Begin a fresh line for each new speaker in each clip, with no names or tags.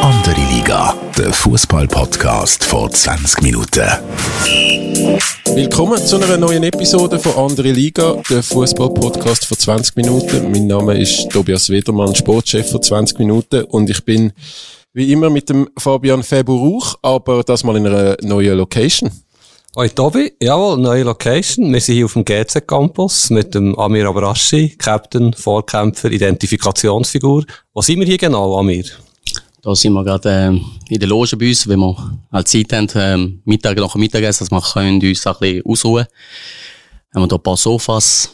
Andere Liga, der Fußball-Podcast vor 20 Minuten.
Willkommen zu einer neuen Episode von Andere Liga, der Fußball-Podcast vor 20 Minuten. Mein Name ist Tobias Wedermann, Sportchef von 20 Minuten und ich bin wie immer mit dem Fabian Febu aber das mal in einer neuen Location.
Hoi Tobi, jawohl, neue Location. Wir sind hier auf dem GZ Campus mit dem Amir Abrashi, Captain, Vorkämpfer, Identifikationsfigur. Wo sind wir hier genau, Amir?
Da sind wir gerade ähm, in der Loge bei uns, wenn wir halt Zeit haben, ähm, Mittag nach dem Mittagessen, dass wir können uns ein bisschen ausruhen Haben wir da ein paar Sofas,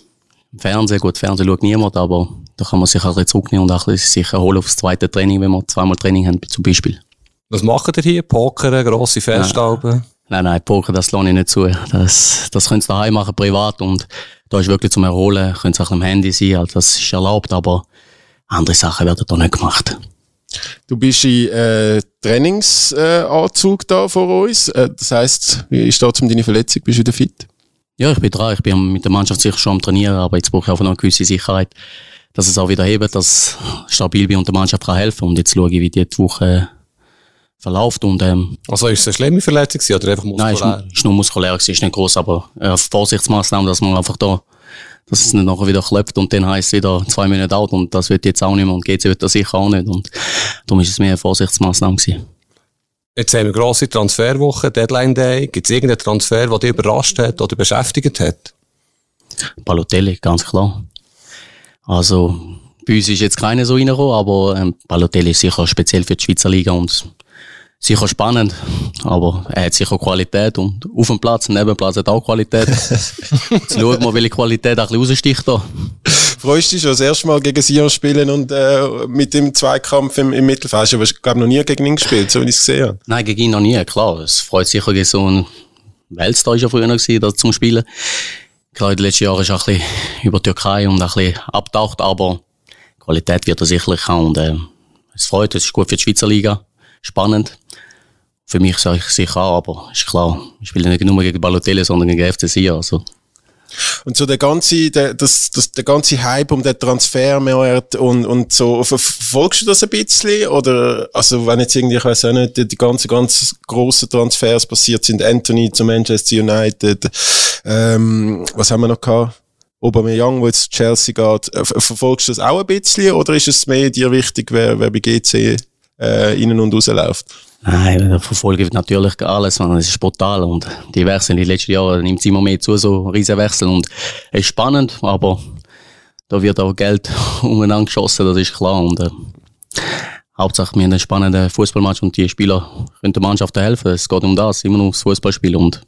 Fernsehen, gut, Fernsehen schaut niemand, aber da kann man sich ein bisschen zurücknehmen und auch ein bisschen sich erholen aufs zweite Training, wenn wir zweimal Training haben, zum Beispiel.
Was macht ihr hier? Pokern, grosse Festalben?
Nein, nein, Poker, das lohne ich nicht zu. Das, das könnt ihr daheim machen, privat, und da ist wirklich zum Erholen, könnt ihr auch am Handy sein, also das ist erlaubt, aber andere Sachen werden da nicht gemacht.
Du bist in äh, Trainingsanzug äh, da vor uns. Äh, das heisst, wie ist da um deine Verletzung? Bist du wieder fit?
Ja, ich bin dran. Ich bin mit der Mannschaft sicher schon am Trainieren, aber jetzt brauche ich einfach noch eine gewisse Sicherheit, dass es auch wieder hebt, dass stabil bin und der Mannschaft kann helfen. Und jetzt schaue ich, wie die Woche verläuft. Und, ähm,
also ist es eine schlimme Verletzung oder einfach
muskulär? Nein, es ist, nur muskulär, es ist nicht groß, aber äh, Vorsichtsmaßnahmen, dass man einfach da dass es nicht nachher wieder klopft und dann heisst es wieder zwei Minuten alt und das wird jetzt auch nicht mehr und GC wird das sicher auch nicht und darum ist es mehr eine Vorsichtsmaßnahme gewesen.
Jetzt haben wir grosse Transferwoche, Deadline Day. Gibt es irgendeinen Transfer, der dich überrascht hat oder beschäftigt hat?
Balotelli, ganz klar. Also, bei uns ist jetzt keiner so reingekommen, aber ähm, Balotelli ist sicher speziell für die Schweizer Liga und sicher spannend, aber er hat sicher Qualität und auf dem Platz, neben dem Platz hat auch Qualität. Jetzt schauen wir, welche Qualität auch ein bisschen raussticht da.
Freust du dich schon das erste Mal gegen Sion spielen und äh, mit dem Zweikampf im, im Mittelfeld? Hast du aber, glaube noch nie gegen ihn gespielt, so wie ich es gesehen habe.
Nein, gegen ihn noch nie, klar. Es freut sicher gegen so ein Weltstar ist ja früher noch gewesen, zum Spielen. Klar, in den letzten Jahren ist er ein bisschen über die Türkei und ein bisschen abtaucht, aber Qualität wird er sicherlich haben und äh, es freut, es ist gut für die Schweizer Liga, spannend für mich sage ich sicher auch, aber ist klar, ich spiele nicht nur gegen Balotelli, sondern gegen FC also.
Und so der ganze, der, das, das, der ganze Hype um den Transfermarkt und, und so, verfolgst du das ein bisschen? Oder, also, wenn jetzt irgendwie, ich weiß auch nicht, die, die ganzen, ganz grossen Transfers passiert sind, Anthony zu Manchester United, ähm, was haben wir noch gehabt? Aubameyang, wo jetzt zu Chelsea geht, äh, verfolgst du das auch ein bisschen? Oder ist es mehr dir wichtig, wer, wer bei GC, äh, innen und rausläuft?
Nein, da verfolge natürlich alles, man. es ist brutal und die Wechsel in den letzten Jahren nimmt es immer mehr zu, so Riesenwechsel und es ist spannend, aber da wird auch Geld umeinander geschossen, das ist klar und äh, Hauptsache wir haben einen spannenden Fußballmatch und die Spieler können der Mannschaft helfen, es geht um das, immer nur das Fußballspiel und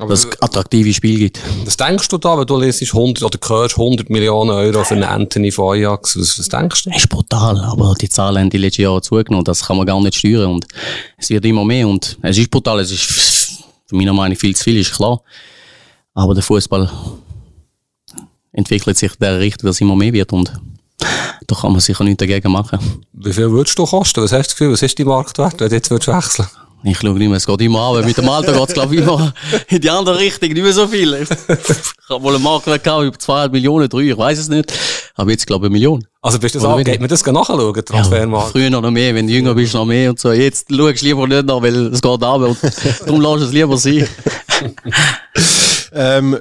aber dass es attraktive Spiel gibt.
Was denkst du da, wenn du lesest 100 oder hörst 100 Millionen Euro für einen Anthony von Ajax? Was, was denkst du?
Das ist brutal, aber die Zahlen haben die letzten Jahre zugenommen. Das kann man gar nicht steuern und es wird immer mehr und es ist brutal. Es ist für meiner Meinung viel zu viel, ist klar. Aber der Fußball entwickelt sich der Richtung, dass es immer mehr wird und da kann man sicher nichts dagegen machen.
Wie viel würdest du kosten? Was hast du Gefühl? Was ist die Marktwert, wenn du jetzt wechseln würdest?
Ich schaue nicht mehr, es geht immer an, mit dem Alter geht es, glaube ich, immer in die andere Richtung, nicht mehr so viel. Ich habe wohl einen Marktwert gehabt, über 200 Millionen, 3, ich weiß es nicht. Aber jetzt, glaube ich, eine Million.
Also bist du das auch, geht man das nachschauen, Transfermarkt?
Ja, früher noch mehr, wenn du jünger bist, noch mehr und so. Jetzt schaust du lieber nicht nach, weil es geht ab und darum lass es lieber sein.
ähm,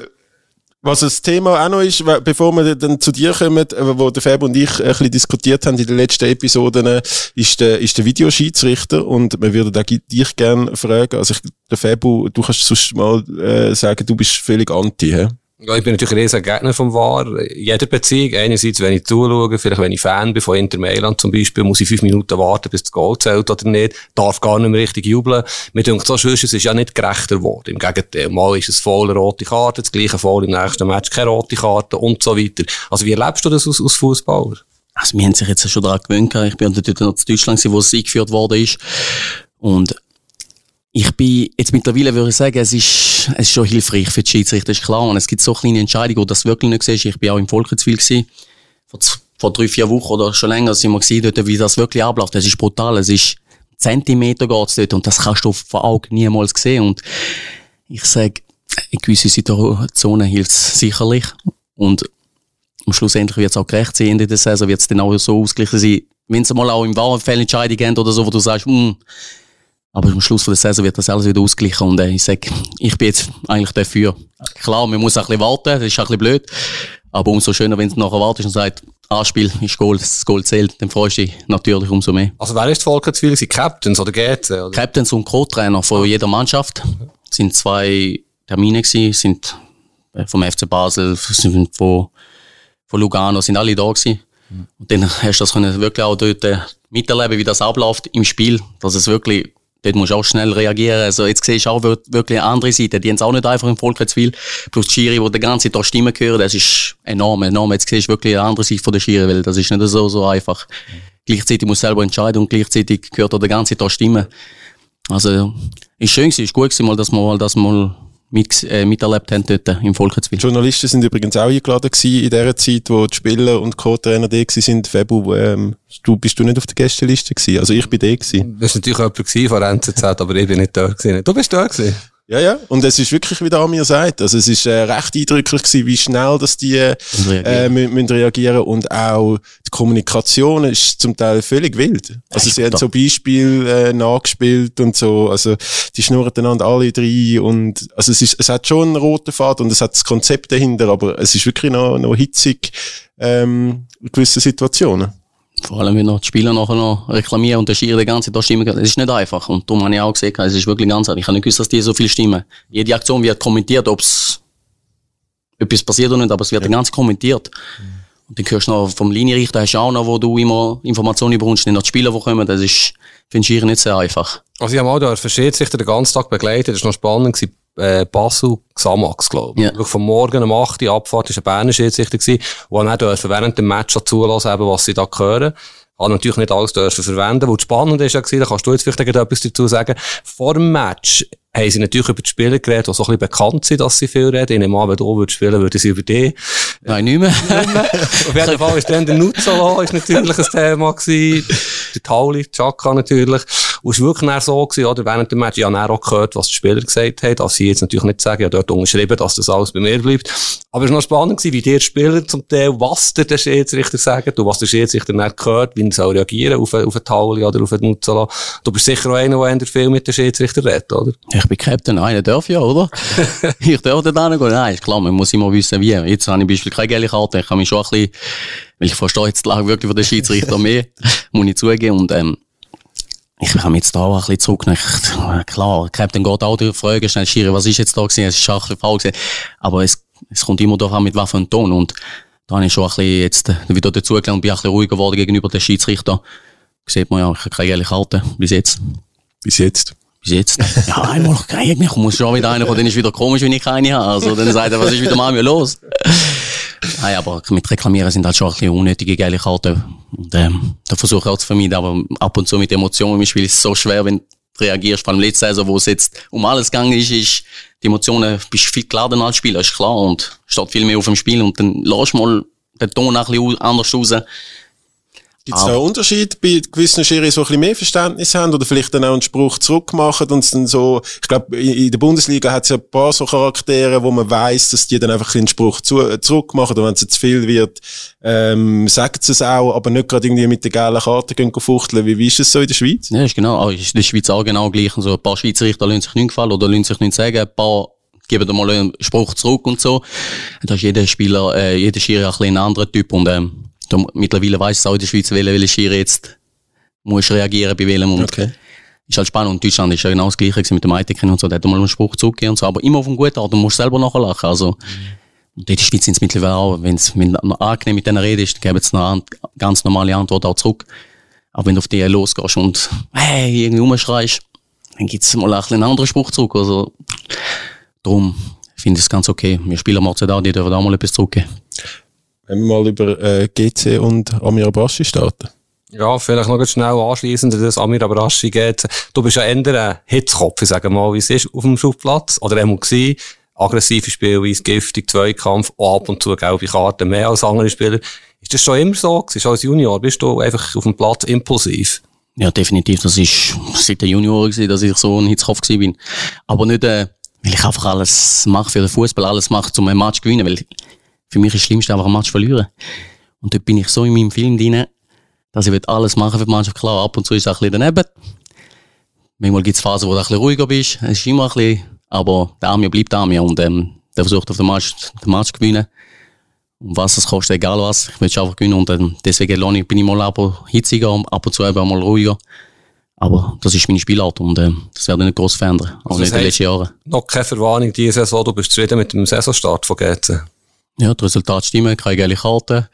was das Thema auch noch ist, bevor wir dann zu dir kommen, äh, wo der Fab und ich ein bisschen diskutiert haben in den letzten Episoden, äh, ist der, ist der Videoschiedsrichter und wir würden auch dich gerne fragen. Also ich, der Fabu, du kannst sonst mal äh, sagen, du bist völlig anti, hä?
Ja, ich bin natürlich ein riesiger Gegner vom VAR. Jeder Beziehung. Einerseits, wenn ich zuschaue, vielleicht wenn ich Fan bin von Inter Mailand zum Beispiel, muss ich fünf Minuten warten, bis das Goal zählt oder nicht. Darf gar nicht mehr richtig jubeln. Mir denkt so sonst, es ist ja nicht gerechter geworden. Im Gegenteil, mal ist es voll rote Karte, das gleiche voll im nächsten Match keine rote Karte und so weiter. Also wie erlebst du das als, als Fußballer?
Also wir haben sich jetzt schon daran gewöhnt. Ich bin dort noch in Deutschland, wo es eingeführt worden ist. Und ich bin jetzt mittlerweile würde ich sagen, es ist, es ist schon hilfreich für die Schiedsrichter, ist klar. Und es gibt so kleine Entscheidungen, wo das wirklich nicht siehst. Ich bin auch im Volkenswil gewesen. Vor, vor drei, vier Wochen oder schon länger sind wir gesehen dort, wie das wirklich abläuft. Das ist brutal. Es ist Zentimeter geht's dort und das kannst du vor Augen niemals sehen. Und ich sage, in gewissen Situationen hilft es sicherlich. Und Und schlussendlich wird es auch gerecht sein, Ende der Saison wird es dann auch so ausgeglichen sein. Wenn es mal auch im wahren Fehlentscheidung gehen oder so, wo du sagst, hm, aber am Schluss von der Saison wird das alles wieder ausgeglichen und äh, ich sage, ich bin jetzt eigentlich dafür. Klar, man muss auch ein bisschen warten, das ist auch ein bisschen blöd, aber umso schöner, wenn du nachher wartest und sagst, Anspiel ist Goal, das Goal zählt, dann freust du dich natürlich umso mehr.
Also wer ist Volker zu viel? Captains oder GC? Oder?
Captains und Co-Trainer von jeder Mannschaft. Es sind zwei Termine gewesen, sind äh, vom FC Basel, sind von, von Lugano, sind alle da gewesen. Und dann hast du das können wirklich auch dort äh, miterleben, wie das abläuft im Spiel, dass es wirklich dort musst du auch schnell reagieren. Also jetzt siehst du auch wirklich eine andere Seite. Die haben es auch nicht einfach im Volkswil. Plus die Schiri, die die ganze Zeit Stimmen hören, das ist enorm, enorm. Jetzt siehst du wirklich eine andere Seite von der Schiri, weil das ist nicht so, so einfach. Gleichzeitig muss selber entscheiden und gleichzeitig gehört auch die ganze Zeit Stimmen. Also, ist schön gewesen, ist gut gewesen, mal, dass man mal das mal mit, äh, miterlebt haben dort im Volkswil.
Journalisten sind übrigens auch eingeladen gewesen in der Zeit, wo die Spieler und Co-Trainer da sind. Febu, ähm, du, bist du nicht auf der Gästeliste gewesen? Also ich bin da gewesen.
Das war natürlich jemand von NZZ, aber ich bin nicht da gewesen. Du bist da gewesen?
Ja, ja. Und es ist wirklich, wie der Amir sagt, also es ist äh, recht eindrücklich gewesen, wie schnell dass die äh, reagieren. müssen reagieren und auch die Kommunikation ist zum Teil völlig wild. Also sie haben so Beispiele äh, nachgespielt und so, also die schnurren einander alle drei und also es ist, es hat schon einen roten Faden und es hat das Konzept dahinter, aber es ist wirklich noch, noch hitzig ähm, in gewissen Situationen.
Vor allem, wenn noch die Spieler nachher noch reklamieren und der Schiri die ganze Tag stimmen. Das ist nicht einfach. Und darum habe ich auch gesehen, es ist wirklich ganz einfach. Ich habe nicht gewusst, dass die so viel stimmen. Jede Aktion wird kommentiert, ob es etwas passiert oder nicht, aber es wird ja. ganz kommentiert. Und dann hörst du noch vom Linienrichter, hast du auch noch, wo du immer Informationen bekommst, nicht noch die Spieler, die kommen. Das ist, finde ich, nicht sehr einfach.
Also, ich habe auch da Schiedsrichter den ganzen Tag begleitet. Das war noch spannend. Gewesen äh, Basel Xamax, glaube ich. Ja. Von morgen um 8 Uhr Abfahrt war ein Berner Schiedsrichter wo dann dürfen während dem Match zulassen, eben, was sie da hören. Hat natürlich nicht alles dürfen verwenden. Was spannend ist ja gewesen, da kannst du jetzt vielleicht etwas dazu sagen. Vor dem Match haben sie natürlich über die Spieler geredet, die so ein bisschen bekannt sind, dass sie viel reden. Ich nehme an, wenn du würdest spielen, würden sie über die.
Nein, nicht mehr.
nicht mehr. Auf jeden Fall ist dann der Nutzala ist natürlich ein Thema gewesen. Der Tauli, Chaka natürlich. Und es war wirklich so gewesen, oder? Während dem Match, ich habe auch gehört, was die Spieler gesagt haben. Das sie jetzt natürlich nicht sagen, ich habe dort unterschrieben, dass das alles bei mir bleibt. Aber es war noch spannend gewesen, wie die Spieler zum Teil, was der, Schiedsrichter sagt und was der Schiedsrichter dann gehört, wie er soll reagieren auf, auf einen Tauli oder auf einen Nutzala. Du bist sicher auch einer, der viel mit dem Schiedsrichter redet, oder?
Ich bin Captain, einer darf ja, oder? ich darf da gehen. Nein, ist klar, man muss immer wissen, wie. Jetzt habe ich beispielsweise keine gelbe Karte. Ich kann mich schon ein bisschen, weil ich verstehe jetzt die Lage wirklich von den Schiedsrichter mehr, muss ich zugeben. Und, ähm, ich habe jetzt da auch ein bisschen zurück. Ich, klar, Captain geht auch die Frage schnell, Schiri, was ist jetzt da gewesen? Es ist auch ein bisschen gewesen. Aber es, es kommt immer darauf an, mit was für einem Ton. Und da habe ich schon ein bisschen jetzt wieder dazugelernt und bin ein bisschen ruhiger geworden gegenüber den Schiedsrichter. Sieht man ja, ich habe keine gelbe Karte. Bis jetzt.
Bis jetzt.
Bis jetzt. Ja, einmal kriege ich, muss schon wieder einer kommen, dann ist wieder komisch, wenn ich keine habe. Also, dann sagt er, was ist wieder mal mir los? Nein, aber mit Reklamieren sind halt schon ein bisschen unnötige geile Karten. Und, ähm, da versuche ich auch zu vermeiden, aber ab und zu mit Emotionen im Spiel ist es so schwer, wenn du reagierst. Vor allem letzte Saison, wo es jetzt um alles gegangen ist, ist die Emotionen, bist viel geladen als Spieler, ist klar. Und steht viel mehr auf dem Spiel und dann lass mal den Ton ein bisschen anders raus.
Gibt es da einen Unterschied bei gewissen Schiris, die ein bisschen mehr Verständnis haben oder vielleicht dann auch einen Spruch zurückmachen und dann so, ich glaube, in der Bundesliga hat es ja ein paar so Charaktere, wo man weiß, dass die dann einfach einen Spruch zu, äh, zurückmachen oder wenn es zu viel wird, ähm, sagt es auch, aber nicht gerade irgendwie mit der gelben Karte gehen fuchteln. Wie, wie ist es so in der Schweiz?
Ja, ist genau, ist in der Schweiz auch genau gleich. Also ein paar Schweizerichter lassen sich nicht gefallen oder lassen sich nicht sagen, ein paar geben da mal einen Spruch zurück und so. Da ist jeder Spieler, äh, jeder Schiri ein bisschen ein anderer Typ und ähm, da, mittlerweile weiss es auch in der Schweiz, welche, welche Schiri jetzt muss reagieren bei welchem. Und okay. Ist halt spannend. Und Deutschland ist ja genau das Gleiche mit dem Eitekin und so. Da hat mal einen Spruch zurückgegeben und so. Aber immer auf einen guten Art. Du musst selber nachher lachen. Also, und in der Schweiz sind es mittlerweile auch, wenn es angenehm mit denen redest, dann geben sie eine ganz normale Antwort auch zurück. Aber wenn du auf die losgehst und, hey, irgendwie rumschreist, dann gibt es mal ein einen anderen Spruch zurück. Also, darum finde ich es ganz okay. Wir Spieler machen es auch, die dürfen auch mal etwas zurückgeben.
Wenn wir mal über äh, GC und Amir Abrashi starten.
Ja, vielleicht noch schnell anschließend, dass Amir Abrashi geht. Du bist ja eher ein Hitzkopf, ich sage mal, wie es ist auf dem Schubplatz. Oder einmal gewesen. Aggressive Spielweise, giftig, Zweikampf, ab und zu gelbe Karten mehr als andere Spieler. Ist das schon immer so gewesen? Schon als Junior bist du einfach auf dem Platz impulsiv?
Ja, definitiv. Das ist seit der Junior gewesen, dass ich so ein Hitzkopf gewesen bin. Aber nicht, äh, weil ich einfach alles mache für den Fußball, alles mache, um ein Match zu gewinnen, weil für mich ist das Schlimmste einfach ein Match verlieren. Und dort bin ich so in meinem Film drin, dass ich alles machen für die Mannschaft. Klar, ab und zu ist es ein bisschen daneben. Manchmal gibt es Phasen, wo du ein bisschen ruhiger bist. Es ist immer ein bisschen, aber der Army bleibt Army und ähm, der versucht auf den Match, den Match zu gewinnen. Und was es kostet, egal was, ich will einfach gewinnen und ähm, deswegen ich, bin ich mal ab und hitziger, ab und zu eben mal ruhiger. Aber das ist meine Spielart und äh, das werde ich nicht gross verändern, auch also nicht in den letzten Jahren.
Noch keine Verwarnung diese Saison, du bist zufrieden mit dem Saisonstart von GC?
Ja, das Resultat stimmen, keine geile Karte.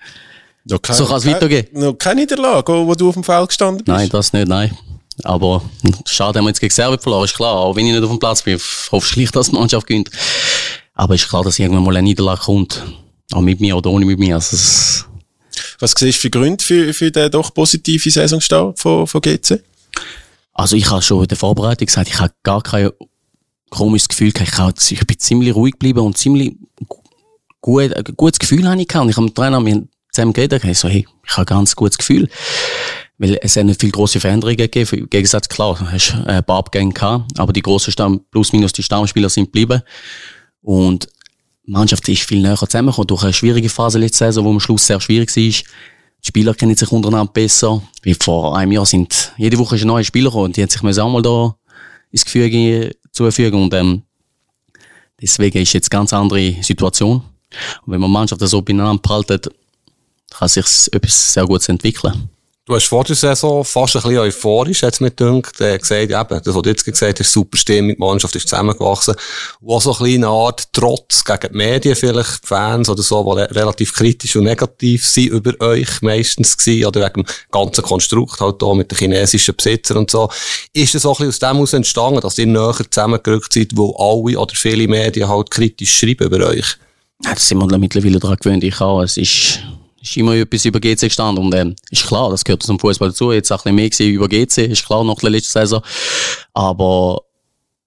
Noch kein, so kann es weitergehen. Noch keine Niederlage, wo du auf dem Feld gestanden bist?
Nein, das nicht, nein. Aber schade, haben wir jetzt gegen Serbien verloren, ist klar. Auch wenn ich nicht auf dem Platz bin, hoffe ich schlicht, dass die Mannschaft gewinnt. Aber ist klar, dass irgendwann mal eine Niederlage kommt. Auch mit mir oder ohne mit mir. Also,
Was siehst du für Gründe für, für den doch positiven Saisonstart von, von GC?
Also ich habe schon in der Vorbereitung gesagt, ich habe gar kein komisches Gefühl gehabt. Ich, ich bin ziemlich ruhig geblieben und ziemlich gut, ein gutes Gefühl habe ich gehabt. Und ich habe mit Trainer mit zusammen geredet ich so, hey, ich habe ein ganz gutes Gefühl. Weil es hat nicht viele grosse Veränderungen gegeben. Im Gegensatz, klar, du hast ein paar Abgänge gehabt, aber die grossen Stamm, plus minus die Stammspieler sind geblieben. Und die Mannschaft ist viel näher zusammengekommen durch eine schwierige Phase letzte Saison, wo am Schluss sehr schwierig war. Die Spieler kennen sich untereinander besser. Wie vor einem Jahr sind, jede Woche ist ein neuer Spieler gekommen und die haben sich auch mal da ins Gefüge zufügen und, ähm, deswegen ist jetzt eine ganz andere Situation. Und wenn man Mannschaft so beieinander behalten, kann sich etwas sehr Gutes entwickeln.
Du hast vor der Saison fast ein bisschen euphorisch, jetzt mit gedacht, äh, gesagt, eben, das, was du jetzt gesagt hast, super Stimmung, die Mannschaft ist zusammengewachsen. Wo so ein eine Art Trotz gegen die Medien vielleicht, Fans oder so, die relativ kritisch und negativ sind über euch meistens gewesen, oder wegen dem ganzen Konstrukt halt da mit den chinesischen Besitzern und so. Ist das auch ein bisschen aus dem heraus entstanden, dass ihr näher zusammengerückt seid, wo alle oder viele Medien halt kritisch schreiben über euch?
Das sind wir mittlerweile daran gewöhnt, ich auch. Es ist, ist immer etwas über GC gestanden und ähm, ist klar, das gehört zum Fußball dazu. Jetzt auch ein bisschen mehr über GC, ist klar, nach der letzten Saison. Aber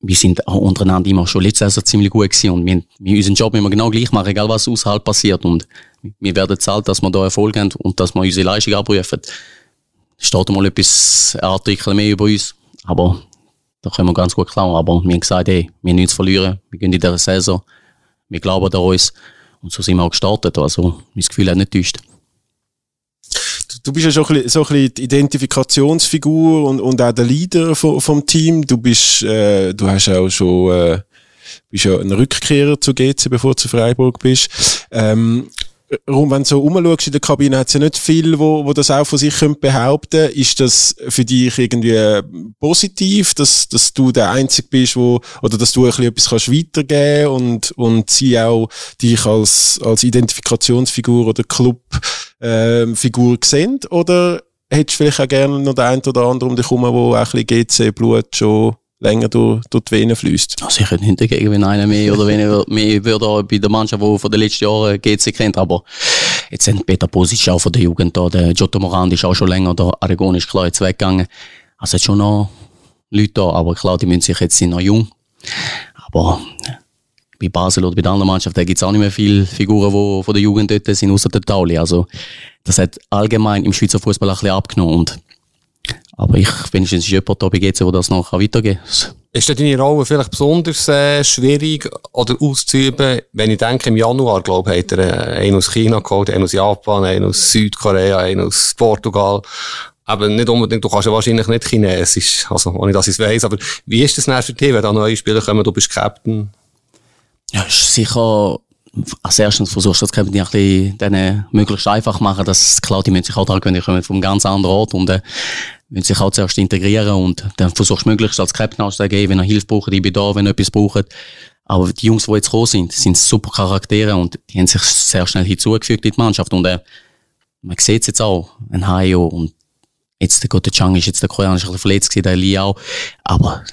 wir sind auch untereinander immer schon letzte Saison ziemlich gut gewesen und wir, wir unseren Job immer genau gleich machen, egal was außerhalb passiert und wir werden zahlt, dass wir da Erfolg haben und dass wir unsere Leistung abrufen. Steht mal etwas Artikel mehr über uns, aber da können wir ganz gut klar. Aber wir haben gesagt, hey, wir haben nichts verlieren, wir gehen in dieser Saison, wir glauben an uns und so sind wir auch gestartet. Also mein Gefühl hat nicht täuscht
du bist ja schon ein bisschen, so ein bisschen die Identifikationsfigur und, und auch der Leader vom, vom Team. Du bist, äh, du hast auch schon, äh, bist ja ein Rückkehrer zu GC, bevor du zu Freiburg bist. Ähm, wenn du so rumschaust in der Kabine, hat es ja nicht viel, wo, wo das auch von sich behaupten können. Ist das für dich irgendwie positiv, dass, dass du der Einzige bist, wo, oder dass du ein bisschen etwas kannst weitergeben und, und sie auch dich als, als Identifikationsfigur oder Clubfigur ähm, sehen? Oder hättest du vielleicht auch gerne noch den einen oder anderen um dich herum, der auch ein bisschen GC-Blut schon länger durch, durch die Venen fließt.
Also ich hätte nicht dagegen, wenn einer mehr oder weniger mehr würde bei der Mannschaft, die von den letzten Jahren GC kennt, aber jetzt sind Peter Posic auch von der Jugend da, der Giotto Morandi ist auch schon länger da, Aragon ist klar jetzt weggegangen. Also es schon noch Leute da, aber klar, die müssen sich jetzt sind noch jung. Aber bei Basel oder bei der anderen Mannschaft, da gibt es auch nicht mehr viele Figuren, die von der Jugend dort sind, außer der Tauli. Also das hat allgemein im Schweizer Fußball ein bisschen abgenommen und aber ich, wenigstens ist jemand da bei GC, der das noch weitergeben kann.
Ist deine Rolle vielleicht besonders äh, schwierig oder auszuüben? Wenn ich denke, im Januar, glaube ich, hat er äh, einen aus China geholt, einen aus Japan, einen aus Südkorea, einen aus Portugal. Aber nicht unbedingt, du kannst ja wahrscheinlich nicht Chinesisch, also ohne dass ich es weiss. Aber wie ist das denn für dich, wenn da neue Spieler kommen, du bist Captain?
Ja, ist sicher als erstes versuchst du das Captain ein bisschen denen möglichst einfach machen, dass klar, die müssen sich auch daran gewöhnen, die kommen vom ganz anderen Ort und äh, müssen sich auch zuerst integrieren und dann versuchst du möglichst als Captain auszugeben, wenn er Hilfe braucht, ich bin da, wenn er etwas braucht. Aber die Jungs, die jetzt gekommen sind, sind super Charaktere und die haben sich sehr schnell hinzugefügt in die Mannschaft und äh, man sieht es jetzt auch, ein Hayo und jetzt der Gott Chang ist jetzt der Koreaner, ist ein bisschen verletzt gewesen, der Liao, aber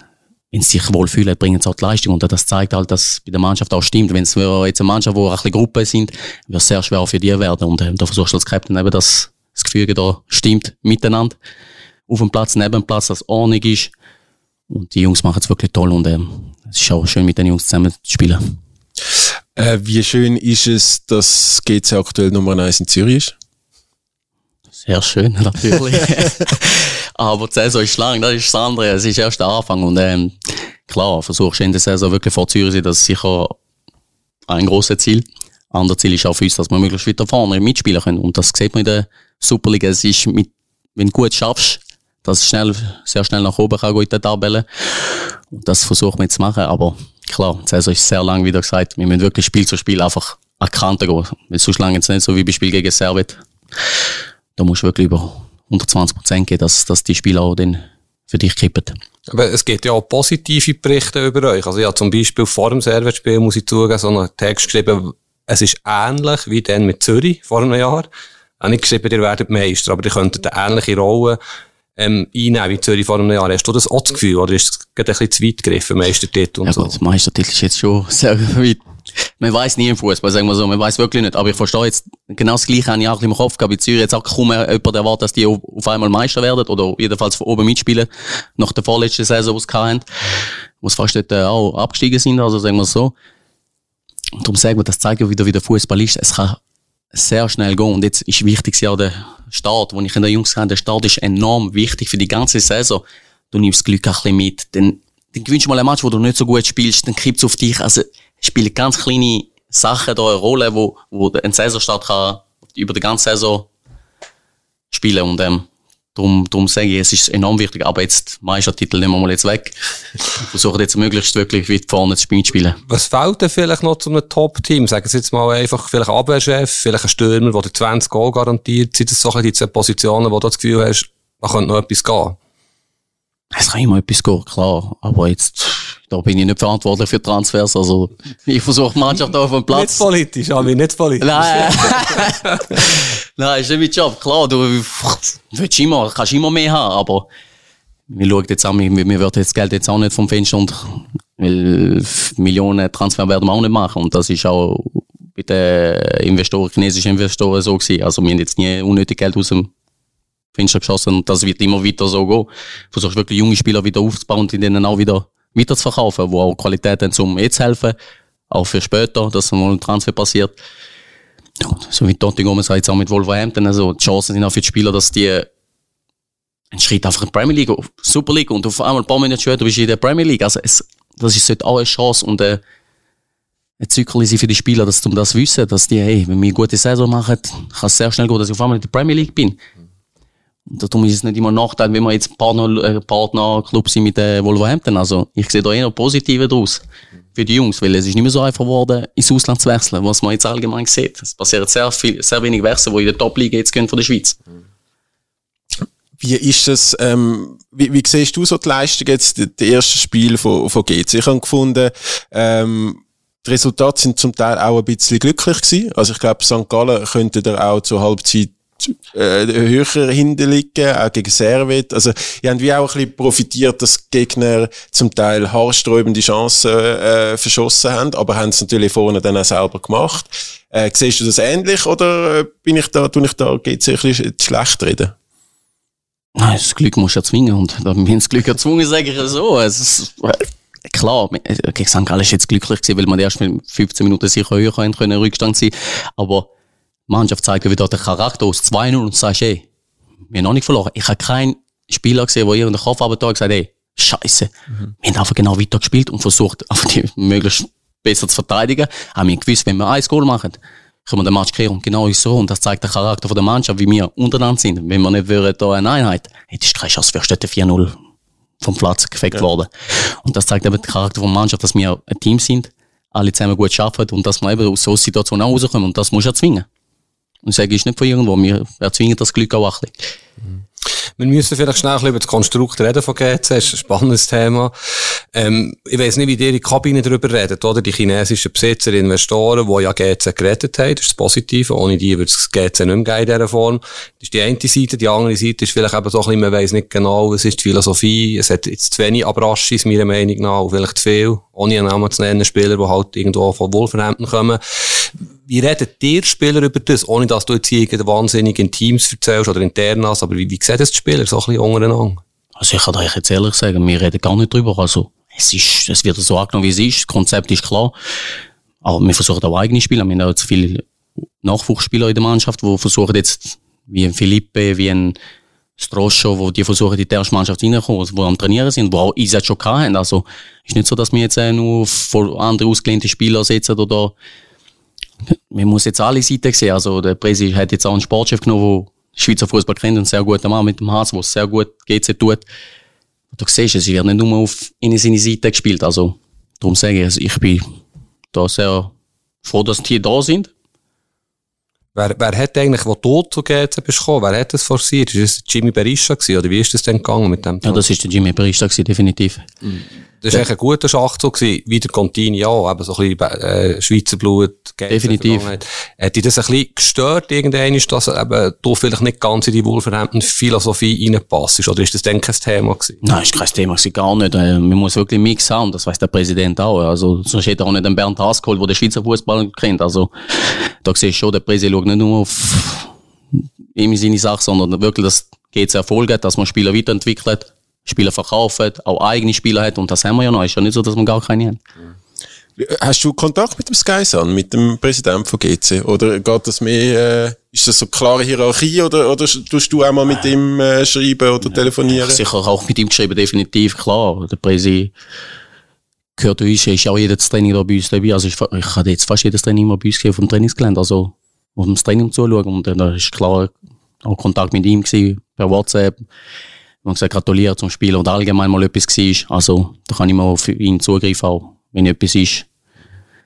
wenn sie sich wohlfühlen, bringen sie auch die Leistung. Und das zeigt halt, dass bei der Mannschaft auch stimmt. Wenn es jetzt eine Mannschaft, wo ein bisschen Gruppen sind, wird es sehr schwer für die werden. Und äh, da versuchst du als Captain eben, dass das Gefüge da stimmt miteinander. Auf dem Platz, neben dem Platz, dass es Ordnung ist. Und die Jungs machen es wirklich toll und ähm, es ist auch schön, mit den Jungs zusammen zu spielen.
Äh, wie schön ist es, dass GC aktuell Nummer 1 in Zürich ist?
Sehr schön, natürlich. Aber die Saison ist lang, das ist das andere. Es ist erst der Anfang. Und ähm, klar, versuchst du in der Saison wirklich vor Zürich sein, das ist sicher ein grosses Ziel. andere Ziel ist auch für uns, dass wir möglichst weiter vorne mitspielen können. Und das sieht man in der Superliga. Es ist mit, wenn du gut schaffst, dass es schnell, sehr schnell nach oben kann in der Tabelle. Und das versuchen wir zu machen. Aber klar, die ist sehr lang, wie gesagt. Wir müssen wirklich Spiel zu Spiel einfach an die Kante gehen. Weil sonst lange jetzt nicht so wie beim Spiel gegen Servet. Da musst du wirklich über 120 Prozent gehen, dass, dass die Spieler auch dann für dich kippen.
Aber es gibt ja auch positive Berichte über euch. Also habe zum Beispiel vor dem Servetspiel, muss ich zugeben, so einen Text geschrieben, es ist ähnlich wie dann mit Zürich vor einem Jahr. Ich habe nicht geschrieben, ihr werdet Meister, aber ihr könntet eine ähnliche Rolle ähm, einnehmen wie Zürich vor einem Jahr. Hast du das auch das Gefühl, oder ist es ein bisschen zu weit gegriffen, Meistertitel und
ja,
so?
Gut, Meistertitel ist jetzt schon sehr weit. Man weiß nie im Fußball, sagen wir so. Man weiß wirklich nicht. Aber ich verstehe jetzt, genau das Gleiche habe ich auch im Kopf gehabt. Bei Zürich jetzt auch kaum jemand erwartet, dass die auf einmal Meister werden oder jedenfalls von oben mitspielen. Nach der vorletzten Saison, die sie hatten. Wo sie fast dort äh, auch abgestiegen sind, also sagen wir so. Und darum sagen wir, das zeigt ja wieder, wie der Fußball ist. Es kann sehr schnell gehen. Und jetzt ist wichtig ja der Start, wo ich in der Jungs habe. Der Start ist enorm wichtig für die ganze Saison. Du nimmst das Glück ein bisschen mit. Dann, dann gewinnst du mal ein Match, wo du nicht so gut spielst, dann kippt es auf dich. Also, spielen ganz kleine Sachen da eine Rolle, wo, wo ein Saisonstart kann über die ganze Saison spielen. Und, ähm, Darum, darum sage ich, es ist enorm wichtig. Aber jetzt, Meistertitel nehmen wir mal jetzt weg. Versuchen jetzt möglichst wirklich weit vorne zu spielen.
Was fehlt denn vielleicht noch zu einem Top-Team? Sagen Sie jetzt mal einfach, vielleicht ein Abwehrchef, vielleicht ein Stürmer, der 20 Goal garantiert. Sind das so die zwei Positionen, wo du das Gefühl hast, da könnte noch etwas gehen?
Es kann immer etwas gehen, klar. Aber jetzt, da bin ich nicht verantwortlich für Transfers. Also, ich versuche die Mannschaft auf dem Platz.
Nicht politisch, Ami, nicht politisch.
Nein. Nein, ist nicht mein Job. Klar, du willst immer, kannst immer mehr haben, aber wir schauen jetzt an, wir, werden jetzt Geld jetzt auch nicht vom Fenster und, weil Millionen Transfer werden wir auch nicht machen. Und das ist auch bei den Investoren, chinesischen Investoren so gewesen. Also, wir haben jetzt nie unnötig Geld aus dem Fenster geschossen und das wird immer weiter so gehen. Versuchst wirklich junge Spieler wieder aufzubauen und denen auch wieder zu verkaufen, wo auch Qualität haben, um jetzt helfen, auch für später, dass mal ein Transfer passiert. Ja, so wie Gomez sagt, jetzt auch mit Wolverhampton, also die Chancen sind auch für die Spieler, dass die einen Schritt einfach in die Premier League, Super League und auf einmal ein paar Minuten später bist du in der Premier League. Also es, das ist auch eine Chance und äh, ein Zykkel für die Spieler, dass um das wissen, dass die, hey, wenn wir eine gute Saison machen, kann es sehr schnell gehen, dass ich auf einmal in der Premier League bin. Und darum ist es nicht immer Nachteil, wenn wir jetzt Partner, äh, Partnerclub sind mit äh, Wolverhampton. Also ich sehe da eher Positive draus für die Jungs, weil es ist nicht mehr so einfach geworden, ins Ausland zu wechseln, was man jetzt allgemein sieht. Es passiert sehr viel, sehr wenig Wechsel, die in der Top-Liga jetzt gehen von der Schweiz.
Wie ist das, ähm, wie, wie siehst du so die Leistung jetzt, die ersten Spiele von, von GC? Ich habe gefunden, ähm, die Resultate sind zum Teil auch ein bisschen glücklich gewesen. Also ich glaube, St. Gallen könnte da auch zur Halbzeit äh, höher hinterliegen, auch gegen Servet. Also, ihr habt wie auch ein bisschen profitiert, dass die Gegner zum Teil haarsträubende Chancen äh, verschossen haben, aber haben es natürlich vorne dann auch selber gemacht. Äh, siehst du das ähnlich oder äh, bin ich da, tue ich da, geht's ein bisschen schlecht reden?
Nein, das Glück musst du erzwingen und da haben wir das Glück erzwungen, sage ich so. Es ist, klar, gegen St. Gallen ist jetzt glücklich gewesen, weil man erst mit 15 Minuten sicher höher können, Rückstand sein, aber Mannschaft zeigt wieder den Charakter aus 2-0 und sagst, ey, wir haben noch nicht verloren. Ich habe keinen Spieler gesehen, der ihren Kopf aber da gesagt ey, Scheiße. Mhm. Wir haben einfach genau weiter gespielt und versucht, einfach die möglichst besser zu verteidigen. Haben wir gewusst, wenn wir ein Goal machen, können wir den Match kreieren. Und genau ist so. Und das zeigt den Charakter von der Mannschaft, wie wir untereinander sind. Wenn wir nicht würden, da eine Einheit, hätte ich keine Chance, wärst du 4-0 vom Platz gefegt ja. worden. Und das zeigt eben den Charakter von der Mannschaft, dass wir ein Team sind, alle zusammen gut arbeiten und dass wir eben aus so Situationen auch rauskommen. Und das muss du erzwingen. Und sage, ist nicht von irgendwo. Wir erzwingen das Glück auch ein bisschen.
Wir müssen vielleicht schnell über das Konstrukt reden von GC. Das ist ein spannendes Thema. Ähm, ich weiß nicht, wie die in Kabine darüber reden, oder? Die chinesischen Besitzer, Investoren, die ja GC gerettet haben. Das ist das Positive. Ohne die würde es GC nicht mehr geben in dieser Form. Das ist die eine Seite. Die andere Seite ist vielleicht eben so ein bisschen, man weiss nicht genau, was ist die Philosophie. Es hat jetzt zu wenig Abraschis, meiner Meinung nach, und vielleicht zu viel. Ohne einen Namen zu nennen, Spieler, die halt irgendwo von Wolverhampton kommen wie redet ihr Spieler über das, ohne dass du jetzt hier wahnsinnig in Teams erzählst oder internas, aber wie, wie sehen das die Spieler so ein bisschen untereinander?
Also ich kann euch jetzt ehrlich sagen, wir reden gar nicht drüber. Also es ist, es wird so angenommen, wie es ist. Das Konzept ist klar. Aber wir versuchen auch eigene Spieler. Wir haben auch zu viele Nachwuchsspieler in der Mannschaft, die versuchen jetzt, wie ein Philippe, wie ein Stroscho, wo die versuchen, in die erste Mannschaft reinzukommen, die am Trainieren sind, die auch Einsatz schon haben. Also, ist nicht so, dass wir jetzt äh, nur voll andere ausgelehnte Spieler setzen oder man muss jetzt alle Seiten sehen. Also, der Präsident hat jetzt auch einen Sportchef genommen, der Schweizer Fußball kennt und sehr guter Mann mit dem Haas, der sehr gut GC tut. Du siehst, es wird nicht nur auf eine seine Seite gespielt. Also, darum sage ich, also ich bin da sehr froh, dass die da sind.
Wer, wer hat eigentlich, wo du zu GC bist gekommen, wer hat das forciert? Ist das Jimmy Berisha gewesen, oder wie ist das denn gegangen mit dem?
Ja, das ist der Jimmy Berisha gewesen, definitiv.
Das war eigentlich ein guter Schachzug gewesen, wie der Contini auch, eben so ein bisschen, äh, Schweizer Blut,
Definitiv.
Hat dich das ein bisschen gestört, irgendwann, dass eben, du vielleicht nicht ganz in die Wolverhampton Philosophie reinpasst, oder ist das dann kein Thema gewesen?
Nein, ist kein Thema, gewesen, gar nicht. Äh, Man muss wirklich Mix haben, das weiß der Präsident auch. Also, sonst hätte er auch nicht den Bernd Haas geholt, der den Schweizer Fußball kennt. Also, da siehst du schon, der Präsident schaut nicht nur auf ihm in seine Sache, sondern wirklich, dass GC Erfolg hat, dass man Spieler weiterentwickelt, Spieler verkaufen, auch eigene Spieler hat, und das haben wir ja noch. Ist ja nicht so, dass wir gar keine haben.
Hast du Kontakt mit dem Skysan, mit dem Präsidenten von GC? Oder geht das mehr, äh, ist das so eine klare Hierarchie oder, oder tust du auch mal mit ihm äh, schreiben oder telefonieren?
Sicher auch mit ihm geschrieben, definitiv, klar. Der Präsi gehört uns, ist ja auch jedes Training da bei uns dabei. Also ich, ich hatte jetzt fast jedes Training mal bei uns auf dem Trainingsgelände, also auf dem Training zuschauen. Und dann ist klar auch Kontakt mit ihm gewesen, per WhatsApp. Man gesagt, gratuliert zum Spiel und allgemein mal etwas war. Also da kann ich mal auf ihn zugreifen, auch wenn etwas ist.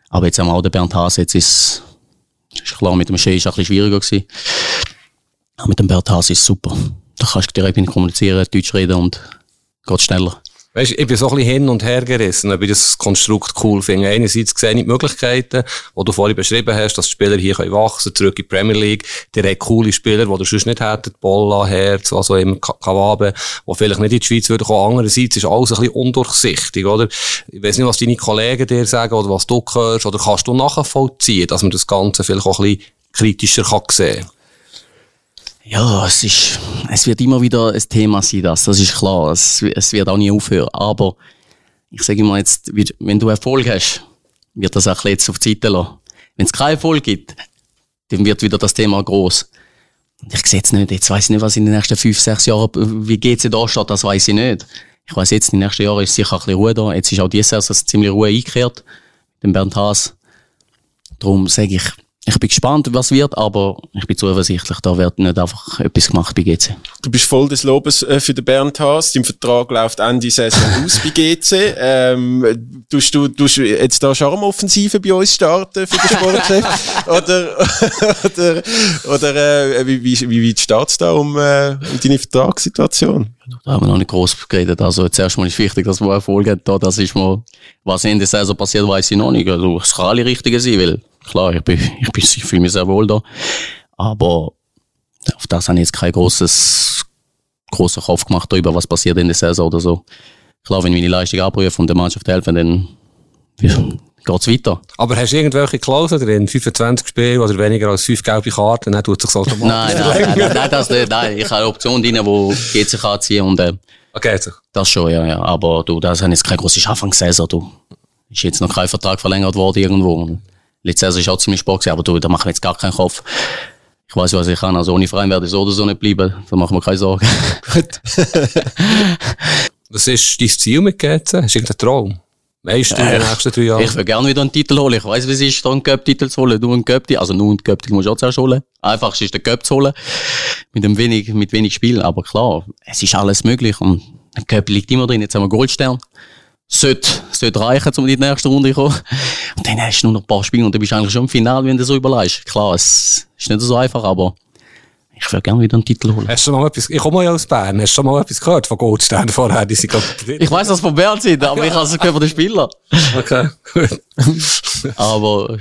Aber jetzt haben wir auch den Bernd Haas, jetzt ist, ist klar, mit dem Schee ist es ein bisschen schwieriger gewesen. Aber mit dem Bernd Haas ist es super. Da kannst du direkt mit ihm kommunizieren, Deutsch reden und geht schneller.
Weißt, ich bin so ein bisschen hin und her gerissen, ob ich das Konstrukt cool finde. Einerseits sehe ich die Möglichkeiten, die du vorhin beschrieben hast, dass die Spieler hier können wachsen zurück in die Premier League. Die haben coole Spieler, die du sonst nicht hättet. Bolla, Herz, also im Ka- Kawabe, die vielleicht nicht in die Schweiz würden kommen. Andererseits ist alles ein bisschen undurchsichtig, oder? Ich weiß nicht, was deine Kollegen dir sagen oder was du hörst, oder kannst du nachvollziehen, dass man das Ganze vielleicht auch ein bisschen kritischer kann sehen
Ja, es ist, es wird immer wieder ein Thema sein, das, das ist klar. Es, es wird auch nie aufhören. Aber ich sage immer jetzt, wenn du Erfolg hast, wird das auch jetzt auf die Seite lassen. Wenn es keinen Erfolg gibt, dann wird wieder das Thema groß. Und ich sehe jetzt nicht, jetzt weiß ich nicht, was in den nächsten fünf, sechs Jahren, wie GC da steht, das weiß ich nicht. Ich weiß jetzt, in den nächsten Jahren ist sicher ein bisschen Ruhe da. Jetzt ist auch dieses Jahr ziemlich Ruhe eingekehrt, mit dem Bernd Haas. Darum sage ich, ich bin gespannt, was wird, aber ich bin zuversichtlich, da wird nicht einfach etwas gemacht bei GC.
Du bist voll des Lobes äh, für den Bernd Haas. Dein Vertrag läuft Ende Saison aus bei GC. Ähm, tust du, tust jetzt da Charmoffensive bei uns starten für den Sportchef? oder, oder, oder, äh, wie, wie, wie weit steht's da um, äh, um deine Vertragssituation?
Da haben wir noch nicht groß geredet. Also, zuerst mal ist wichtig, dass wir Erfolg haben. Da, das ist mal, was in der Saison passiert, weiß ich noch nicht. Also, es kann alle Richtige sein, weil, klar, ich bin, ich bin, ich fühle mich sehr wohl da. Aber, auf das habe ich jetzt kein großes, großer Kopf gemacht darüber, was passiert in der Saison oder so. Klar, wenn ich meine Leistung abrufe und der Mannschaft helfen, dann, ja, geht's weiter.
Aber hast du irgendwelche Klauseln drin? 25 Spiele oder weniger als 5 gelbe Karten? Dann tut es sich automatisch.
Nein, nein, nein, nein, das nicht. Nein, ich habe eine Option drin, wo GC kann anziehen und, äh,
Okay, so.
Das schon, ja, ja. Aber du, das haben jetzt keine große Anfangssaison, du. Ist jetzt noch kein Vertrag verlängert worden irgendwo. Letzte Saison ist auch ziemlich Sport gewesen, aber du, da machen wir jetzt gar keinen Kopf. Ich weiß, was ich kann. Also ohne Verein werde ich so oder so nicht bleiben. Da machen wir keine Sorgen.
Was ist dein Ziel mit GC? Hast du irgendeinen Traum? Meister in den nächsten drei Jahren?
Ich will gerne wieder einen Titel holen. Ich weiß, wie es ist, da einen Cup-Titel zu holen. Nur einen Cup, also nur einen Cup-Titel musst du auch zuerst holen. Einfachst ist den Cup zu holen. Mit einem wenig, mit wenig Spielen. Aber klar, es ist alles möglich. Und ein Cup liegt immer drin. Jetzt haben wir Goldstern. Sollte, sollte reichen, um in die nächste Runde zu kommen. Und dann hast du nur noch ein paar Spiele und dann bist du eigentlich schon im Finale, wenn du so überlegst. Klar, es ist nicht so einfach, aber ich will gerne wieder einen Titel holen.
Hast du mal etwas, ich komme ja aus Bern, hast du schon mal etwas gehört von Goldstern vorher? Die sind
Ich weiss, dass es von Bern sind, aber ich habe es gehört von den Spielern.
Okay, gut.
Aber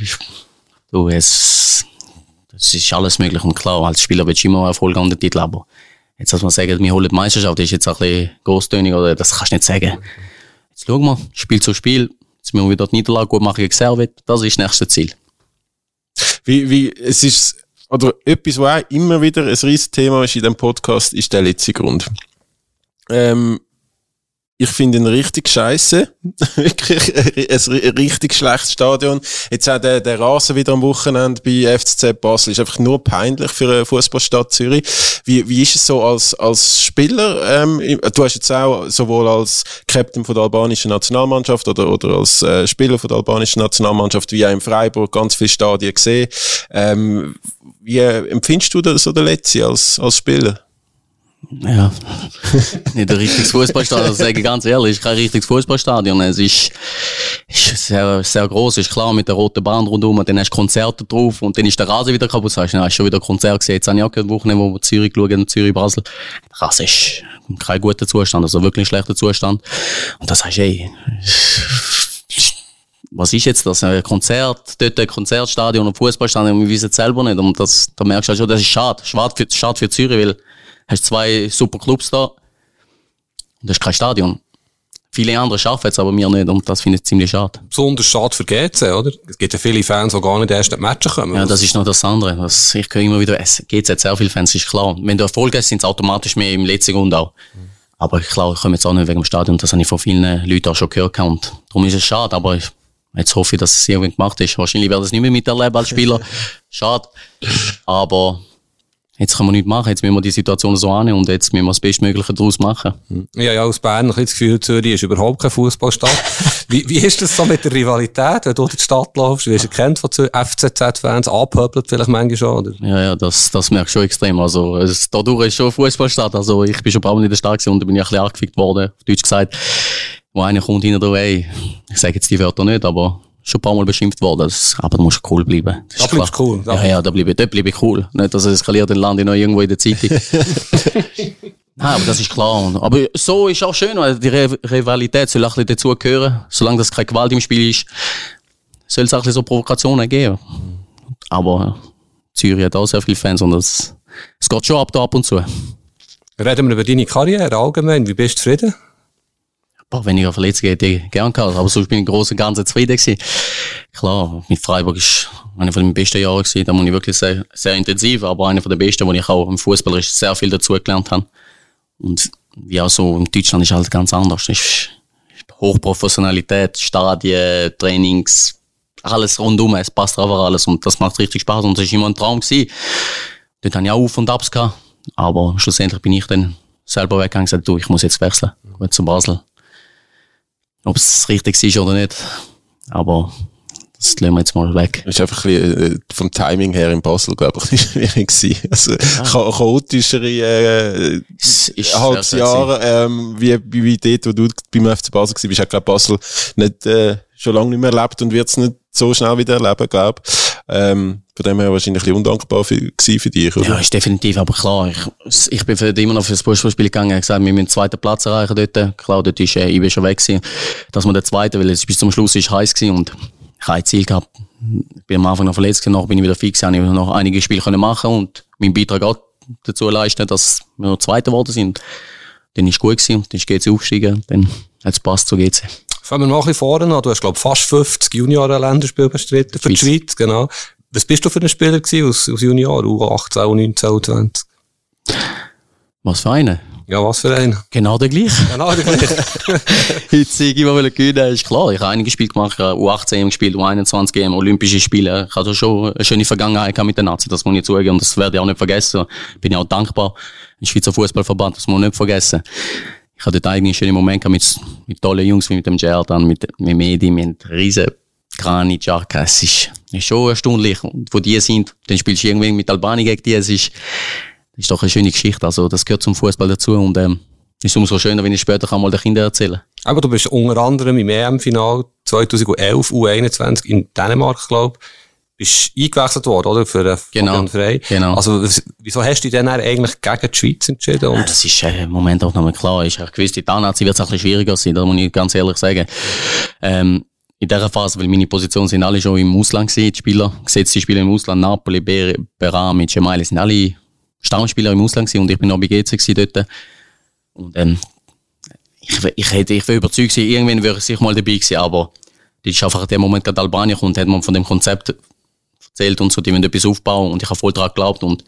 du, es, es ist alles möglich und klar, als Spieler willst du immer Erfolg an den Titel, aber jetzt, dass man sagen, wir holen die Meisterschaft, das ist jetzt ein bisschen großtönig, oder das kannst du nicht sagen. Jetzt schauen wir, Spiel zu Spiel, jetzt müssen wir wieder die Niederlage gut machen gegen Servet, das ist das nächste Ziel.
Wie, wie, es ist, oder etwas, was auch immer wieder ein riesen Thema ist in diesem Podcast, ist der letzte Grund. Ähm, ich finde ihn richtig scheiße. Wirklich ein richtig schlechtes Stadion. Jetzt auch der, der Rasen wieder am Wochenende bei FCZ Basel ist einfach nur peinlich für eine Fußballstadt Zürich. Wie, wie ist es so als, als Spieler? Ähm, du hast jetzt auch sowohl als Captain von der albanischen Nationalmannschaft oder, oder als äh, Spieler von der albanischen Nationalmannschaft wie auch in Freiburg ganz viele Stadien gesehen. Ähm, wie äh, empfindest du das so der Letzte als, als Spieler?
Ja, nicht ein richtiges Fußballstadion, das sage ich ganz ehrlich, kein richtiges Fußballstadion. Es ist, ist sehr, sehr groß, ist klar, mit der roten Bahn rundherum, dann hast du Konzerte drauf und dann ist der Rasen wieder kaputt. Sagst du, hast schon wieder ein Konzert gesehen. Jetzt habe ich auch eine Woche, wo wir Zürich schauen, Zürich-Basel. Der Rasen ist kein guter Zustand, also wirklich ein schlechter Zustand. Und das heißt, ey, was ist jetzt das? Ein Konzert, dort ein Konzertstadion, ein Fußballstadion, wir wissen es selber nicht. Und das, da merkst du schon, das ist schade. Schade für, schade für Zürich, weil hast zwei super Clubs da und das ist kein Stadion. Viele andere schaffen es, aber wir nicht und das finde ich ziemlich schade.
Besonders schade für GC, oder? Es gibt ja viele Fans, die gar nicht erst in die Matches kommen.
Ja, das ist noch das andere. Das, ich höre immer wieder, es GC hat sehr viele Fans, ist klar. Wenn du Erfolg hast, sind es automatisch mehr im letzten Grund auch. Mhm. Aber klar, ich komme jetzt auch nicht wegen dem Stadion, das habe ich von vielen Leuten auch schon gehört und darum ist es schade, aber ich, jetzt hoffe ich, dass es irgendwie gemacht ist. Wahrscheinlich werde ich es nicht mehr miterleben als Spieler. schade. Aber jetzt kann man nichts machen, jetzt müssen wir die Situation so annehmen und jetzt müssen wir das Bestmögliche daraus machen.
Ja, ja, aus Bern habe ich das Gefühl, Zürich ist überhaupt kein Fußballstadt. wie, wie ist das so mit der Rivalität, wenn du durch die Stadt laufst? Wie ist du kennt von FCZ-Fans, abhöbelt vielleicht manchmal schon, oder?
Ja, ja, das, das merkst du schon extrem. Also, es, dadurch ist schon Fußballstadt. Also, ich bin schon ein paar Mal in der Stadt und da bin ich ein bisschen angefickt worden, auf Deutsch gesagt. Wo einer kommt hinter der ey, ich sage jetzt die Wörter nicht, aber schon ein paar Mal beschimpft worden. Das, aber du musst cool bleiben.
Das da bleibst cool.
Ja, ja, da bleibe, dort bleibe ich cool. Nicht, dass es eskaliert, dann lande ich noch irgendwo in der Zeitung. Nein, aber das ist klar. Aber so ist auch schön, weil die Rivalität soll auch ein bisschen dazugehören. Solange das keine Gewalt im Spiel ist, soll es auch ein bisschen so Provokationen geben. Aber Zürich hat auch sehr viele Fans und es, es geht schon ab da ab und zu.
Reden wir über deine Karriere allgemein. Wie bist du zufrieden?
Boah, weniger Verletzungen hätte ich gern gehabt. Aber sonst bin ich im Großen und Ganzen zufrieden gewesen. Klar, mit Freiburg ist einer von den besten Jahren gewesen. Da muss ich wirklich sehr, sehr intensiv, aber einer von den besten, wo ich auch im Fußball sehr viel dazu gelernt habe. Und ja, so in Deutschland ist halt ganz anders. Ist Hochprofessionalität, Stadien, Trainings, alles rundum. Es passt einfach alles und das macht richtig Spaß und das ist immer ein Traum gewesen. Dort hatte ich auch Auf und Abs gehabt. Aber schlussendlich bin ich dann selber weggegangen und gesagt, du, ich muss jetzt wechseln. Gut, zu Basel. Ob es richtig ist oder nicht. Aber das lassen wir jetzt mal weg.
Das ist einfach ein bisschen, äh, vom Timing her in Basel, glaube ich, schwierig gewesen. Also, ah. chaotischere, äh, halbes Jahr, ähm, wie, wie, wie dort, wo du beim FC Basel warst, bist, hat, glaube Basel nicht, äh, schon lange nicht mehr erlebt und wird es nicht so schnell wieder erleben, glaube ich. Ähm, von dem her wahrscheinlich ein bisschen undankbar für, für dich, oder?
Ja, ist definitiv, aber klar, ich, ich bin für immer noch für das Fußballspiel gegangen, habe gesagt, wir müssen den zweiten Platz erreichen dort. Klar, dort ist, äh, ich bin schon weg gewesen, dass wir den zweiten, weil es bis zum Schluss ist heiß gewesen und ich habe ein Ziel gehabt. Ich bin am Anfang noch verletzt gewesen, bin ich wieder fix, habe ich noch einige Spiele können machen und meinen Beitrag auch dazu leisten, dass wir noch Zweiter geworden sind. Dann ist gut gewesen, dann ist GC aufgestiegen, dann hat es passt, so geht's.
Fangen wir mal ein bisschen vorne an. Du hast, glaube ich, fast 50 Junioren-Länderspiele bestritten für die Schweiz, genau. Was bist du für ein Spieler gewesen aus, aus Junior, U18, U19, U20?
Was für einen?
Ja, was für einen?
Genau der gleiche.
Genau der gleiche.
Heute Sieg immer gewinnen, ist klar. Ich habe einige Spiele gemacht, U18 gespielt, U21 EM, Olympische Spiele. Ich hatte schon eine schöne Vergangenheit mit den Nazi, das muss ich zugeben und das werde ich auch nicht vergessen. Bin ich auch dankbar. Im Schweizer Fußballverband, das muss man nicht vergessen ich hatte dort einige schöne Momente mit, mit tollen Jungs wie mit dem Gerdan, mit, mit Medi, mit riesen Grani, Jarka. Es ist, schon erstaunlich. Und wo die sind, dann spielst du irgendwie mit Albanien gegen die. Es ist, ist doch eine schöne Geschichte. Also, das gehört zum Fußball dazu. Und, ähm, ist umso schöner, wenn ich später kann mal den Kindern erzählen
Aber du bist unter anderem im EM-Final 2011 U21 in Dänemark, glaube ich bist eingewechselt worden, oder? Für äh,
genau.
Frei.
Genau.
Also, wieso hast du dich dann eigentlich gegen die Schweiz entschieden? Und
das ist äh, im Moment auch nochmal klar. Ich habe gewusst, die Nazi wird es ein bisschen schwieriger sein, da muss ich ganz ehrlich sagen. Ähm, in dieser Phase, weil meine Positionen sind alle schon im Ausland gewesen, die Spieler, gesetzte Spieler im Ausland, Napoli, Ber Berami, Gemaili, sind alle Stammspieler im Ausland gewesen und ich bin auch bei GC dort. Und, ähm, ich, ich hätte, ich wäre überzeugt gewesen, irgendwann wäre ich mal dabei gewesen, aber das ist einfach der Moment, gerade Albanien kommt, hat man von dem Konzept erzählt und so, die wollen etwas aufbauen und ich habe voll daran geglaubt und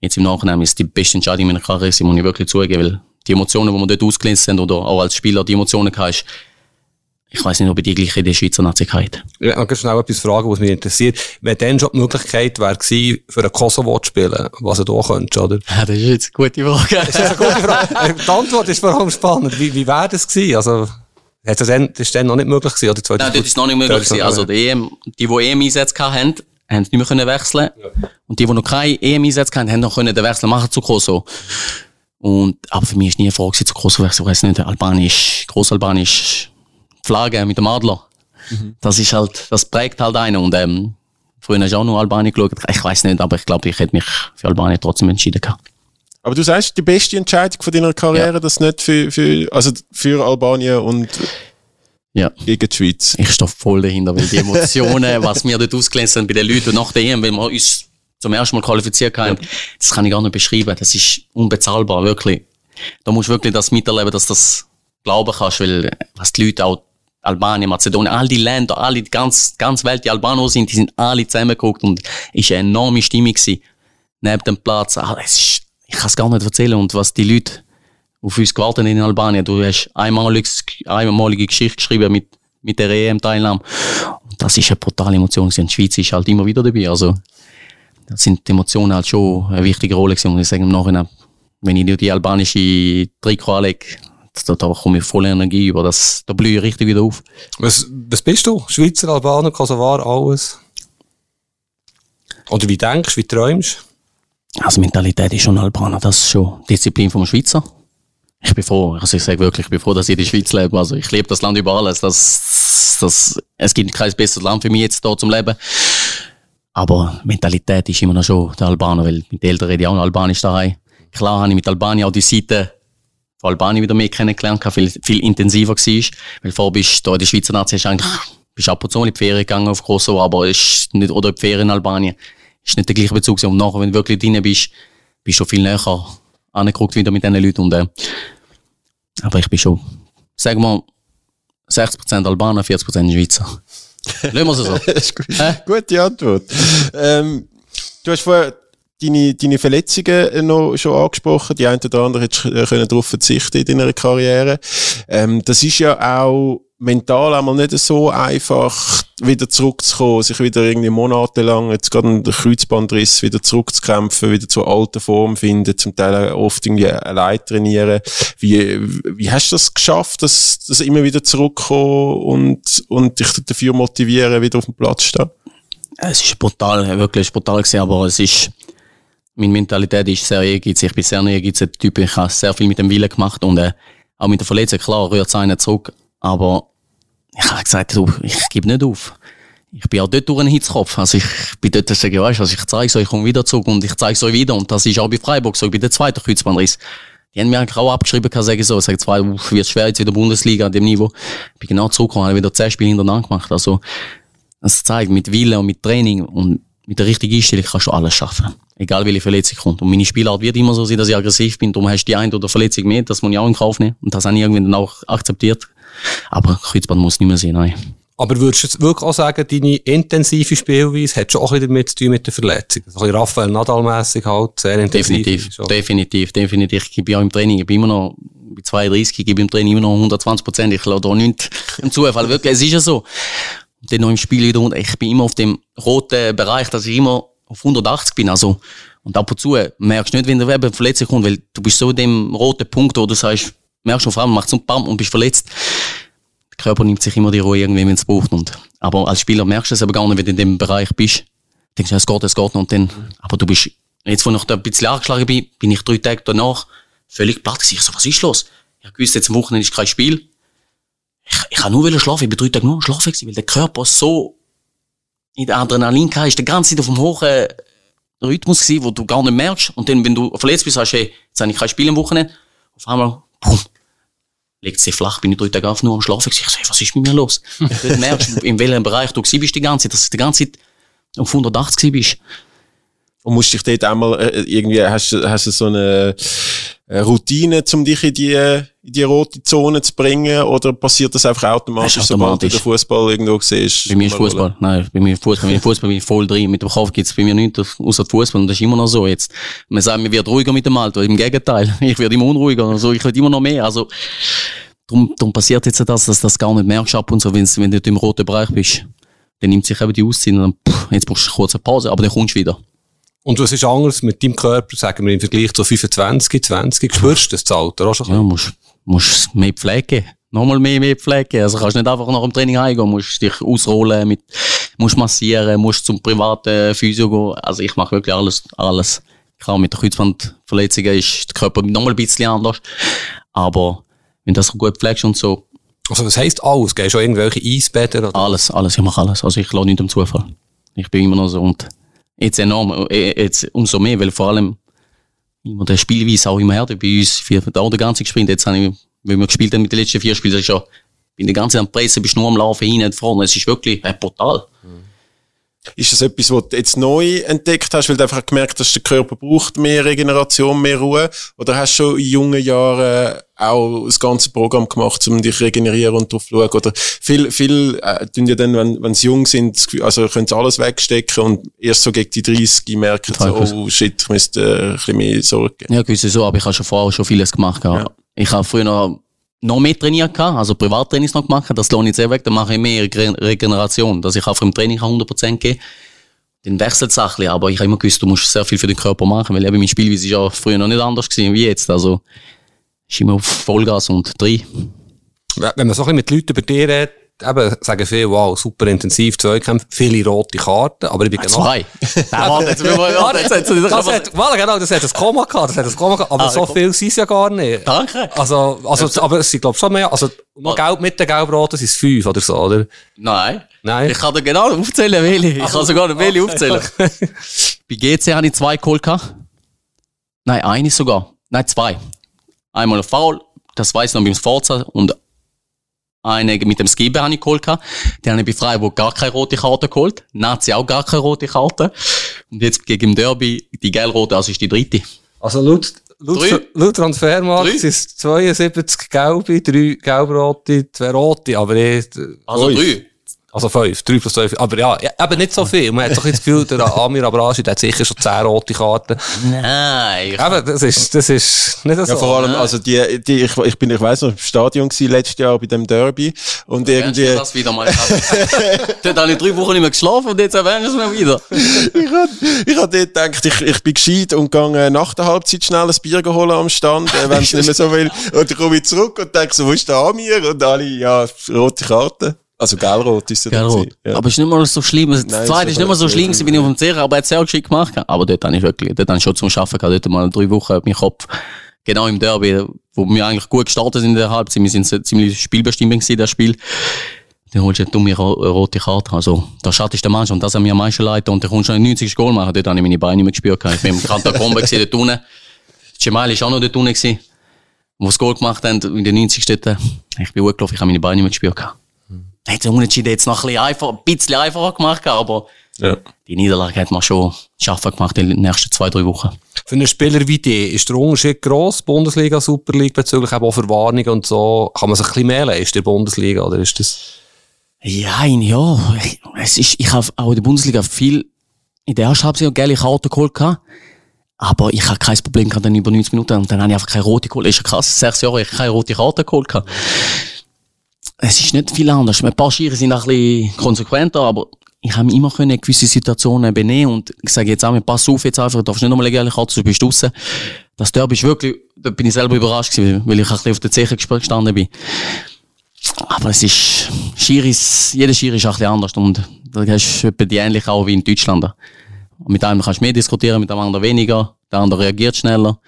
jetzt im Nachhinein ist die beste Entscheidung meiner Karriere, muss ich wirklich zugeben, weil die Emotionen, die wir dort ausgelöst haben, oder auch als Spieler die Emotionen hast, ich weiß nicht, ob ich die gleiche in der Schweizer Nazi hatte.
Ich kann schnell etwas fragen, was mich interessiert. Wenn dann schon die Möglichkeit wäre für einen Kosovo zu spielen, was du da könntest, oder?
Ja, das ist jetzt eine gute Frage.
Das ist eine gute Frage. Die Antwort ist vor allem spannend. Wie, wie wäre das gewesen? Also, hat das dann, das ist dann noch nicht möglich gewesen, oder?
Nein, das ist noch nicht möglich gewesen. Also, die, EM, die, die EM-Einsätze hatten, haben nicht mehr können wechseln. Ja. Und die, die noch keine EM-Einsätze hatten, haben noch können den Wechsel machen zu Kosovo. Und, aber für mich ist nie eine Frage zu Kosovo. Ich weiß nicht, Albanisch, Grossalbanisch, Flagge mit dem Adler. Mhm. Das ist halt, das prägt halt einen. Und, ähm, früher hast du auch noch Albanien geschaut. Ich weiß nicht, aber ich glaube, ich hätte mich für Albanien trotzdem entschieden gehabt.
Aber du sagst, die beste Entscheidung von deiner Karriere, ja. das nicht für, für, also für Albanien und
ja.
gegen die Schweiz.
Ich stehe voll dahinter, weil die Emotionen, was wir dort ausgelesen haben bei den Leuten nach der EM, wenn wir uns zum ersten Mal qualifiziert haben, ja. das kann ich gar nicht beschreiben. Das ist unbezahlbar, wirklich. Da musst du wirklich das miterleben, dass du das glauben kannst, weil was die Leute auch Albanien, Mazedonien, all die Länder, alle, die ganz, ganz Welt, die Albaner sind, die sind alle zusammengeguckt und es war eine enorme Stimmung gewesen. Neben dem Platz. Es ist, ich kann es gar nicht erzählen und was die Leute auf uns gewartet in Albanien. Du hast einmalige, einmalige Geschichte geschrieben mit, mit der EM-Teilnahme. Und das ist eine brutale Emotion. Die Schweiz ist halt immer wieder dabei. Also, da sind die Emotionen halt schon eine wichtige Rolle gewesen. Und ich sage im Nachhinein, wenn ich die albanische Trikot anlege, da, da komme ich voll Energie über, das, da blühe ich richtig wieder auf.
Was, was bist du? Schweizer, Albaner, Kosovar, alles? Oder wie denkst du, wie träumst
du? Also Mentalität ist schon Albaner, das ist schon Disziplin vom Schweizer. Ich bin froh, also ich sage wirklich, ich bin froh, dass ich in der Schweiz lebe. Also ich liebe das Land über alles. Das, das, es gibt kein besseres Land für mich jetzt hier zum Leben. Aber Mentalität ist immer noch schon der Albaner, weil mit Eltern rede ich auch noch Albanisch daheim. Klar habe ich mit Albanien auch die Seite von Albanien wieder mehr kennengelernt, viel, viel intensiver war. Weil vorher bist du in der Schweizer Nazi, eigentlich, bist ab und zu in die Ferien gegangen auf Kosovo, aber ist nicht, oder in die Ferien in Albanien. Ist nicht der gleiche Bezug. Und nachher, wenn du wirklich drin bist, bist du viel näher angeguckt wieder mit diesen Leuten. Und, äh, aber ich bin schon, sagen wir, 60% Albaner, 40% Schweizer. Lassen wir es so.
das. Gute Antwort. Ähm, du hast vorher deine, deine Verletzungen noch schon angesprochen. Die eine oder andere hättest du darauf verzichten in deiner Karriere. Ähm, das ist ja auch mental einmal nicht so einfach, wieder zurückzukommen, sich wieder irgendwie monatelang, jetzt gerade ein Kreuzbandriss, wieder zurückzukämpfen, wieder zur alten Form finden, zum Teil oft irgendwie allein trainieren. Wie, wie hast du das geschafft, dass, dass immer wieder zurückkommen und, und dich dafür motivieren, wieder auf dem Platz zu stehen?
Es ist brutal, wirklich brutal gewesen, aber es ist, meine Mentalität ist sehr ehrgeizig. Ich bin sehr ehrgeiziger Typ. Ich habe sehr viel mit dem Willen gemacht und äh, auch mit der Verletzung, klar, rührt es einen zurück. Aber ich habe gesagt, du, ich gebe nicht auf. Ich bin auch dort durch einen Hitzkopf. Also ich bin dort, sage, weißt, also ich zeige euch, ich komme wieder zurück und ich zeige euch wieder. Und das ist auch bei Freiburg so, bei der zweiten Kreuzbandriss. Die haben mir eigentlich auch abgeschrieben, kann sagen so, ich sage, zwei, wird schwer jetzt in der Bundesliga an dem Niveau. Ich bin genau zurückgekommen, habe wieder zehn Spiele hintereinander gemacht. Also, das zeigt, mit Wille und mit Training und mit der richtigen Einstellung kannst du alles schaffen. Egal welche Verletzung kommt. Und meine Spielart wird immer so sein, dass ich aggressiv bin. Darum hast du die eine oder Verletzung mehr, das muss ich auch in Kauf nehmen. Und das habe ich irgendwie dann auch akzeptiert. Aber Kreuzband muss nicht mehr sein, nein.
Aber würdest du jetzt wirklich auch sagen, deine intensive Spielweise hat schon auch ein bisschen damit zu tun mit der Verletzung? Also ein bisschen Raphael Nadal-mässig halt, sehr intensiv.
Definitiv, definitiv, definitiv. Ich gebe ja im Training, ich bin immer noch, bei 32, ich gebe im Training immer noch 120 Prozent. Ich lasse da nichts im Zufall. Wirklich, es ist ja so. Und dann noch im Spiel wieder. Ich bin immer auf dem roten Bereich, dass ich immer auf 180 bin. Also, und ab und zu merkst du nicht, wenn der Weber Verletzung kommt, weil du bist so in dem roten Punkt, wo du sagst, merkst du auf einmal, macht so ein Bam und bist verletzt. Der Körper nimmt sich immer die Ruhe irgendwie, wenn es braucht. Und, aber als Spieler merkst du es aber gar nicht, wenn du in dem Bereich bist. Denkst du, es geht, es geht noch. Und dann, aber du bist, jetzt, wo ich da ein bisschen angeschlagen bin, bin ich drei Tage danach völlig platt gewesen. Ich so, was ist los? Ich wusste, jetzt am Wochenende ist kein Spiel ich, ich kann nur schlafen. Ich bin drei Tage nur schlafen gewesen, weil der Körper so in der Adrenalin war, ist die ganze Zeit auf dem hohen Rhythmus gewesen, wo du gar nicht merkst. Und dann, wenn du verletzt bist, sagst du, hey, jetzt habe ich kein Spiel am Wochenende. Auf einmal, boom, legt sich flach, bin ich drei Tage auf nur am Schlafen. Ich so, hey, was ist mit mir los? du merkst, in welchem Bereich du bist die ganze Zeit, dass du die ganze Zeit auf 180 bist.
Und musst dich dort einmal äh, irgendwie, hast, hast du so eine, Routine, um dich in die, in die rote Zone zu bringen? Oder passiert das einfach automatisch,
Das ist
sobald du
automatisch.
den Fußball irgendwo siehst?
Bei mir ist Fußball. Nein, bei mir Fußball. Bei mir Fußball bin ich voll drin. Mit dem Kopf gibt's bei mir nichts außer Fußball. Und das ist immer noch so jetzt. Man sagt, man wird ruhiger mit dem Alter. Im Gegenteil. Ich werde immer unruhiger. Also ich werde immer noch mehr. Also, drum, drum passiert jetzt das, dass du das gar nicht merkst ab und so, wenn's, wenn du im roten Bereich bist. Dann nimmt sich eben die Auszeit und dann, pff, jetzt brauchst du eine Pause, aber dann kommst du wieder.
Und was ist anders mit deinem Körper, sagen wir im Vergleich zu 25, 20? Spürst du das Alter auch schon?
Ja, musst, musst mehr Pflege geben. Nochmal mehr, mehr Pflege geben. Also kannst nicht einfach nach dem Training heimgehen, musst dich ausrollen, mit, musst massieren, musst zum privaten Physio gehen. Also ich mache wirklich alles, alles. Klar, mit der Kreuzbandverletzungen ist der Körper nochmal ein bisschen anders. Aber wenn du das gut pflegst und so,
Also was heisst alles? Gehst du irgendwelche Eisbäder? Oder?
alles, alles, ich mache alles. Also ich lasse nicht am Zufall. Ich bin immer noch so und jetzt enorm, äh, jetzt umso mehr, weil vor allem immer der Spielweise auch immer härter bei uns. Für da der ganze Sprint, jetzt habe ich, wenn wir gespielt haben mit den letzten vier Spielen, schon, bin die ganze Zeit am Pressen, bist nur am Laufen, hin und vorne. Es ist wirklich äh, brutal.
Ist das etwas, was du jetzt neu entdeckt hast, weil du einfach gemerkt hast, der Körper braucht mehr Regeneration, mehr Ruhe? Oder hast du schon in jungen Jahren auch das ganze Programm gemacht, um dich zu regenerieren und drauf zu schauen? Oder viel, viel, äh, tun ja dann, wenn, wenn sie jung sind, also können sie alles wegstecken und erst so gegen die 30 merken sie,
Total
oh shit, ich müsste äh, ein bisschen mehr Sorge geben.
Ja, gewisse so, aber ich habe schon vorher schon vieles gemacht. Ja.
Ja.
Ich habe früher noch, noch mehr trainiert, gehabt, also Privattrainings noch gemacht, das lohnt ich sehr weg, dann mache ich mehr Re Regeneration, dass ich auch im Training 100% gehe. Dann wechselt es ein bisschen, aber ich habe immer gewusst, du musst sehr viel für den Körper machen, weil eben mein Spielweise ist ja früher noch nicht anders gewesen wie jetzt, also ist immer auf Vollgas und drei.
Wenn man so ein bisschen mit Leuten über dich redet, eben, sagen viele, wow, super intensiv, Zweikämpfe, viele rote Karten, aber ich bin genau...
Zwei. Nein, jetzt,
Das hat, voilà, genau, das hat ein Komma gehabt, das hat ein Komma gehabt, aber
Ah,
so viel sind es ja gar nicht.
Danke.
Also, also, aber es sind, glaube ich, schon mehr, also, noch gelb mit den gelb-roten sind es fünf oder so, oder?
Nein.
Nein.
Ich kann dir genau aufzählen, welche. Ich kann sogar welche
okay.
aufzählen. Bei GC habe ich zwei geholt. gehabt. Nein, eine sogar. Nein, zwei. Einmal ein Foul, das weiß ich noch beim Forza und einen mit dem Skibbe habe ich geholt. Die habe ich bei Freiburg gar keine rote Karte geholt. Nazi auch gar keine rote Karte. Und jetzt gegen Derby die gelb-rote, also ist die dritte.
Also laut, laut, laut Transfermarkt sind es 72 gelbe, 3 gelb-rote, 2 rote, aber eh...
Äh,
also
3?
Also fünf, drei plus zwei, aber ja, ja, eben nicht so viel. Man hat doch jetzt das Gefühl, der Amir Abrashi, der hat sicher schon zehn rote Karten.
Nein. Ich
Eben, das ist, das ist nicht so.
Ja, vor allem, also die, die ich, ich bin, ich weiß noch, im Stadion gewesen, letztes Jahr bei dem Derby. Und irgendwie,
Irgendwie. das wieder mal. Dort habe ich drei Wochen nicht mehr geschlafen und jetzt erwähnen sie es mir wieder.
ich hab, ich hab dort gedacht, ich, ich bin gescheit und gehe nach der Halbzeit schnell ein Bier holen am Stand, äh, wenn es nicht mehr so will. Und dann komme ich zurück und denke so, wo ist der Amir? Und alle, ja, rote Karte. Also gelb-rot ist
Gell,
gewesen. Ja.
Aber es ist nicht mal so schlimm. Das
Nein,
zweite
es
ist nicht mal so schlimm, gewesen, bin ich auf dem Zehrer, aber er hat sehr geschickt gemacht. Aber dort habe ich wirklich, dort habe ich schon zum Arbeiten gehabt. Dort mal drei Wochen mein Kopf, genau im Derby, wo wir eigentlich gut gestartet sind in der Halbzeit. Wir sind ziemlich spielbestimmt gewesen, das Spiel. Dann holst du eine dumme ro rote Karte. Also, da schattest der Mannschaft und das hat mir am meisten leid. Und dann kommst du noch ein 90. Goal machen. Dort habe ich meine Beine nicht mehr gespürt. Ich bin im gewesen, dort unten. Cemal ist auch noch dort unten gewesen. Wo das Goal gemacht haben, in den 90. dort. Ich bin hochgelaufen, ich habe meine Beine nicht mehr gespürt. Hätte der Unentschieden jetzt noch ein bisschen, einfach, ein bisschen einfacher gemacht, aber
Ja.
die Niederlage hat man schon schaffen gemacht in den nächsten zwei, drei Wochen.
Für einen Spieler wie die ist der Unterschied gross, Bundesliga, Super League bezüglich eben auch Verwarnungen und so. Kann man sich ein bisschen mehr leisten in der Bundesliga, oder ist das?
Ja, ja. Ich- Es ist, ich habe auch in der Bundesliga viel, in der ersten Halbzeit geile Karten geholt. Aber ich habe kein Problem gehabt, dann über 90 Minuten und dann habe ich einfach keine rote geholt. Das ist ja krass, sechs Jahre, ich keine rote Karte geholt gehabt. Es ist nicht viel anders. Ein paar Schiere sind ein bisschen konsequenter, aber ich habe mich immer können gewisse Situationen benehmen und ich sage jetzt auch, pass auf jetzt einfach, du darfst nicht nochmal eine gelbe Karte, du bist draussen. Das Derby ist wirklich, da bin ich selber überrascht gewesen, weil ich ein bisschen auf der Zeche gestanden bin. Aber es ist, Schiris, jeder Schiri ist ein bisschen anders und da hast du etwa die ähnlich auch wie in Deutschland. Mit einem kannst du mehr diskutieren, mit dem anderen weniger, der andere reagiert schneller.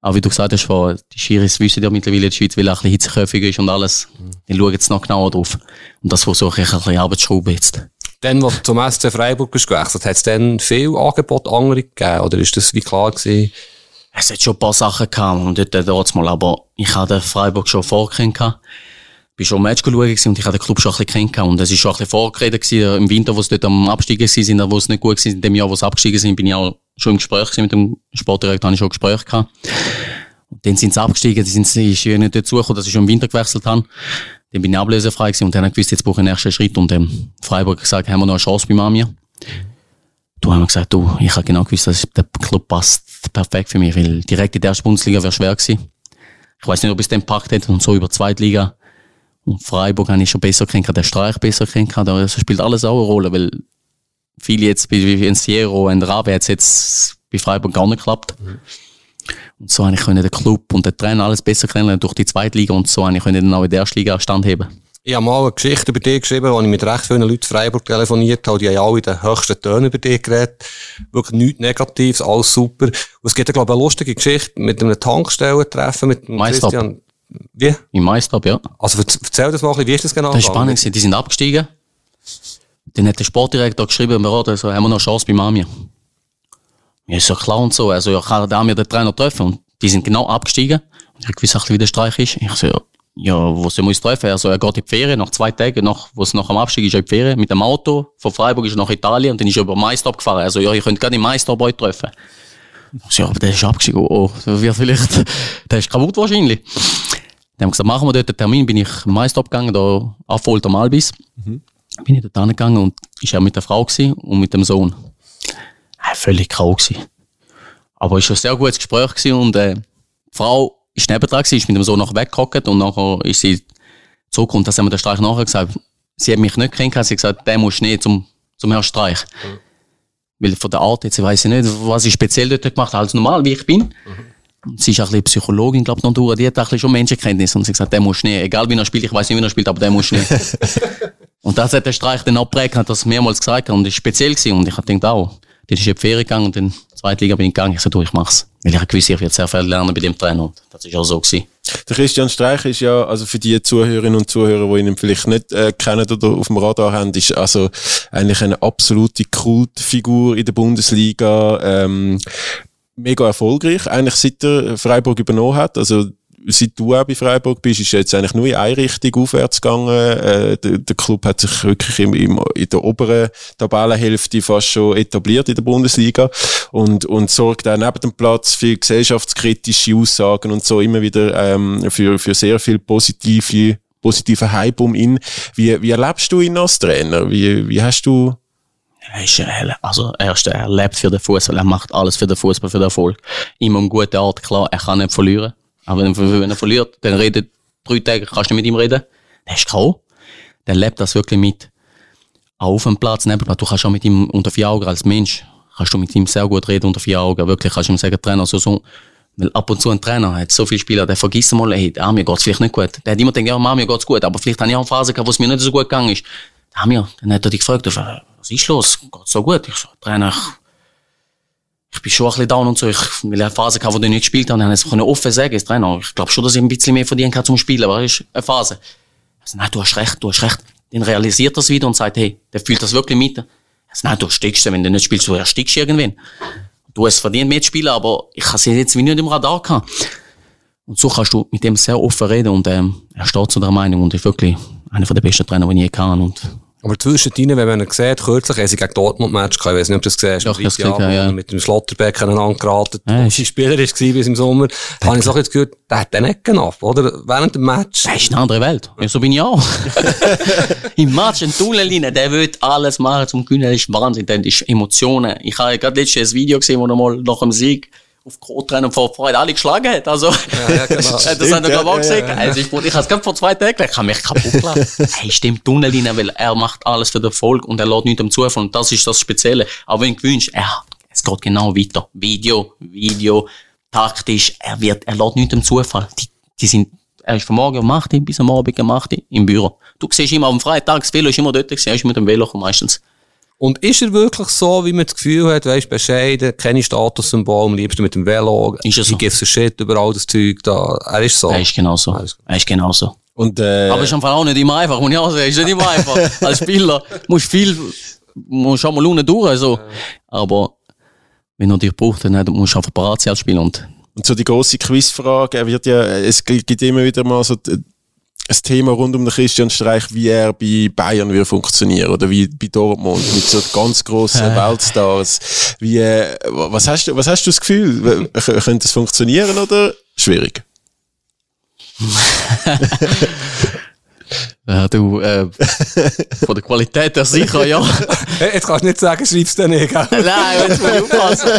Aber wie du gesagt hast, vorher, die Schiris wissen ja mittlerweile in der Schweiz, weil er ein bisschen hitzeköpfiger ist und alles. Die schauen jetzt noch genauer drauf. Und das versuche ich ein bisschen Arbeitsschrauben jetzt.
Dann, als du zum SC Freiburg bist gewechselt, hat es dann viel Angebot andere gegeben, oder ist das wie klar gewesen?
Es hat schon ein paar Sachen gehabt und dort, dort mal, aber ich hatte Freiburg schon vorgekannt. gehabt. bin schon im Match schauen und ich hatte den Club schon ein bisschen kennengelernt. Und es ist schon ein bisschen vorgeredet gewesen, im Winter, wo sie dort am Absteigen waren, wo es nicht gut war, in dem Jahr, wo sie abgestiegen sind, bin ich auch schon im Gespräch mit dem Sportdirektor, habe ich schon Gespräch gehabt. Und Dann sind sie abgestiegen, die sind ist ja nicht dazugekommen, dass ich schon im Winter gewechselt habe. Dann bin ich ablösefrei gewesen und dann habe ich gewusst, jetzt brauche ich den nächsten Schritt und ähm, Freiburg hat gesagt, haben wir noch eine Chance bei Mami? Du haben wir gesagt, du, ich habe genau gewusst, dass der Club passt perfekt für mich, weil direkt in der ersten Bundesliga wäre schwer gewesen. Ich weiß nicht, ob es den packt hätte und so über die Zweitliga. Und Freiburg habe ich schon besser kennengelernt, der Streich besser kennengelernt, das spielt alles auch eine Rolle, weil viele jetzt, wie ein Sierro und Rabe, hat es jetzt bei Freiburg gar nicht geklappt. Und so habe ich können den Club und den Trainer alles besser kennenlernen durch die Zweitliga und so habe ich können dann auch in der ersten Liga standheben.
Ich habe mal eine Geschichte über dich geschrieben, wo ich mit recht vielen Leuten in Freiburg telefoniert habe. Die haben alle in den höchsten Tönen über dich geredet. Wirklich nichts Negatives, alles super. Und es gibt, glaube ich, eine lustige Geschichte mit einem Tankstellentreffen mit dem. Christian. Wie?
Im Meistrop, ja.
Also erzähl das mal ein bisschen, wie ist das genau
Das war spannend. gewesen. Die sind abgestiegen. Dann hat der Sportdirektor geschrieben, wir also, haben wir noch eine Chance bei Mami? Ja, ist ja klar und so. Also, ja, kann der mir den Trainer treffen. Und die sind genau abgestiegen. Und ich bisschen, wie der Streich ist. Ich so, ja, ja, wo wir uns treffen? Also, er geht in die Ferien, nach zwei Tagen, nach, wo es nach dem Abstieg ist, er in die Ferien, mit dem Auto. Von Freiburg ist er nach Italien und dann ist er über Maistop gefahren. Also, ja, ihr könnt gerne im Maistop euch treffen. Ich so, ja, aber der ist abgestiegen. Oh, oh, wird vielleicht, der ist kaputt wahrscheinlich. Dann haben wir gesagt, machen wir dort einen Termin, bin ich im Maistop gegangen, da auf Folter Malbis. Bin ich dort hingegangen und ist er mit der Frau und mit dem Sohn. Äh, völlig grau gewesen. Aber es war ein sehr gutes Gespräch gewesen und, äh, die Frau ist nebendran gewesen, ist mit dem Sohn nachher weggehockt und nachher ist sie zurück und das haben wir der Streich nachher gesagt. Sie hat mich nicht kennengelernt, sie hat gesagt, der muss nicht zum, zum Herrn Streich. Weil von der Art jetzt weiss ich nicht, was ich speziell dort gemacht habe, als normal, wie ich bin. Und sie ist auch ein bisschen Psychologin, glaube ich, Natur. Die hat auch ein bisschen schon Menschenkenntnis. Und sie hat gesagt, der muss nicht. Egal wie er spielt, ich weiß nicht, wie er spielt, aber der muss nicht. Und das hat der Streich dann abgeprägt, hat das mehrmals gesagt. Und war speziell gewesen. Und ich habe gedacht, auch. Dann ist in die Ferien gegangen und in die zweite Liga bin ich gegangen. Ich so, du, ich mach's. Weil ich gewusst, ich werde sehr viel lernen bei dem Trainer. Und das ist auch so gewesen.
Der Christian Streich ist ja, also für die Zuhörerinnen und Zuhörer, die ihn vielleicht nicht äh, kennen oder auf dem Radar haben, ist also eigentlich eine absolute Kultfigur in der Bundesliga. Ähm, mega erfolgreich, eigentlich seit er Freiburg übernommen hat. Also seit du auch bei Freiburg bist, ist jetzt eigentlich nur in eine Richtung aufwärts gegangen. Äh, der, der Club hat sich wirklich im, im, in der oberen Tabellenhälfte fast schon etabliert in der Bundesliga und, und sorgt auch neben dem Platz für gesellschaftskritische Aussagen und so immer wieder ähm, für, für sehr viel positive positiven Hype um ihn. Wie, wie erlebst du ihn als Trainer? Wie, wie hast du
Er ist, also, erst, er lebt für den Fußball, er macht alles für den Fußball, für den Erfolg. Immer um gute Art, klar, er kann nicht verlieren. Aber wenn, er- er verliert, dann redet drei Tage, kannst du nicht mit ihm reden. Der ist K.O. Der lebt das wirklich mit. Auch auf dem Platz, neben. Du kannst auch mit ihm unter vier Augen als Mensch, kannst du mit ihm sehr gut reden unter vier Augen. Wirklich, kannst du ihm sagen, Trainer, so, so. Weil ab und zu ein Trainer hat so viele Spieler, der vergisst mal, hey, ah, mir geht's vielleicht nicht gut. Der hat immer gedacht, ja, Mann, mir geht's gut. Aber vielleicht habe ich auch eine Phase gehabt, wo es mir Ich bin schon ein bisschen down und so. Ich, eine Phase gehabt, wo ich nicht gespielt habe, dann habe ich es offen sagen, als Trainer. Ich glaube schon, dass ich ein bisschen mehr verdienen kann zum Spielen, aber das ist eine Phase. Also, nein, du hast recht, du hast recht. Dann realisiert er es wieder und sagt, hey, der fühlt das wirklich mit. Also, nein, du erstickst, wenn du nicht spielst, du erstickst irgendwann. Du hast verdient mitspielen, aber ich habe sie jetzt wie nicht im Radar gehabt. Und so kannst du mit dem sehr offen reden und ähm, er steht zu der Meinung und ist wirklich einer der besten Trainer, die ich je kann. Und
Aber zwischendrin, wenn man ihn sieht, kürzlich haben sie gegen Dortmund-Match gehabt, ich weiß nicht, ob du das gesehen hast,
Doch,
Freitagabend,
gesehen, ja.
er mit dem Schlotterbeck aneinander geraten.
Ist-
sein Spieler war bis im Sommer. Da habe ich so jetzt gehört, der hat den Ecken ab, oder? Während dem Match.
Das ist eine andere Welt. Ja, so bin ich auch. Im Match, ein Tunnel rein, der will alles machen zum Gewinnen. Das ist Wahnsinn. Das ist Emotionen. Ich habe gerade letztens ein Video gesehen, wo er mal nach dem Sieg auf Kotrennen vor Freude alle geschlagen hat. Also,
ja, genau.
das hat er ich auch
ja,
gesehen.
ja, ja.
Also, ich, ich habe es gerade vor zwei Tagen. Ich habe mich kaputt gelassen. er ist im Tunnel rein, weil er macht alles für den Erfolg und er lässt nichts am Zufall. Und das ist das Spezielle. Aber wenn du gewünscht, er, es geht genau weiter. Video, Video, taktisch, er wird, er lässt nichts am Zufall. Die, die sind, er ist von morgen um 8 Uhr bis am Abend um 8 Uhr im Büro. Du siehst immer am Freitag, das Velo ist immer dort er ist mit dem Velo meistens.
Und ist er wirklich so, wie man das Gefühl hat, weißt, bescheiden, keine Statussymbol, am liebsten mit dem Velo,
Ist er so?
gives a shit über all das Zeug da. Er ist so.
Er ist.
Alles gut.
Er ist genauso.
und äh,
Aber ist am Fall auch nicht immer einfach, muss ich auch sagen. Ist nicht immer einfach. Als Spieler musst viel, musst auch mal unten durch, also. Aber, wenn er dich braucht, dann musst du einfach parat sein als Spieler und,
Und so die große Quizfrage, er wird ja, es gibt immer wieder mal so ein Thema rund um den Christian Streich, wie er bei Bayern wird funktionieren oder wie bei Dortmund mit so ganz grossen Weltstars. Wie, äh, was hast du, was hast du das Gefühl? Könnte es funktionieren oder schwierig.
Ja, du, äh, von der Qualität her sicher, ja.
Jetzt kannst du nicht sagen, schreib's dir nicht, gell?
Nein, jetzt muss ich aufpassen.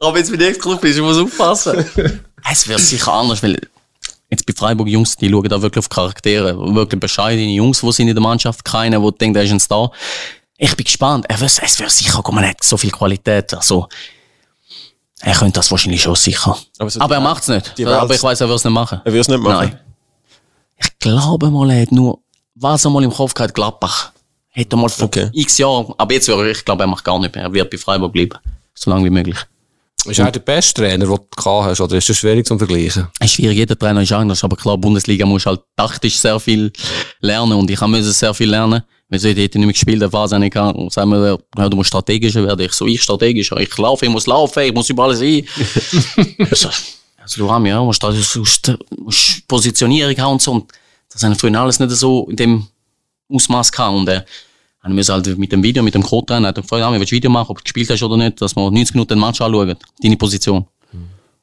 Aber jetzt mit Ex-Club ist, ich muss aufpassen. Es wird sicher anders, weil jetzt bei Freiburg Jungs, die schauen da wirklich auf Charaktere. Wirklich bescheidene Jungs, die sind in der Mannschaft, keiner, der denkt, er ist ein Star. Ich bin gespannt. Er wird, es wird sicher kommen, er hat so viel Qualität. Also, er könnte das wahrscheinlich schon sicher.
Aber so
Aber er macht's nicht.
die
Aber ich weiß, er wird es nicht machen.
Er wird es nicht machen.
Nein. Ich glaube mal, er hat nur, was er mal im Kopf gehabt, Gladbach. Hätte er mal vor
Okay.
x Jahren, aber jetzt wäre ich glaube, er macht gar nicht mehr. Er wird bei Freiburg bleiben. So lange wie möglich.
Ist er der beste Trainer, den du gehabt hast, oder ist das schwierig zu vergleichen?
Es ist schwierig, jeder Trainer ist anders, aber klar, Bundesliga muss halt taktisch sehr viel lernen und ich musste sehr viel lernen. Weil so, ich hätte nicht mehr gespielt, der Phase nicht kann. Und sagen wir, ja, du musst strategischer werden. Ich so, ich strategischer. Ich laufe, ich muss laufen, ich muss überall sein. also, also, du hast ja, musst, musst, musst Positionierung haben und so. Und das haben früher alles nicht so in dem Ausmaß gehabt. Und, äh, haben wir halt mit dem Video, mit dem Co-Trainer, hat er gefragt, ah, willst du Video machen, ob du gespielt hast oder nicht, dass wir 90 Minuten den Match anschauen, deine Position.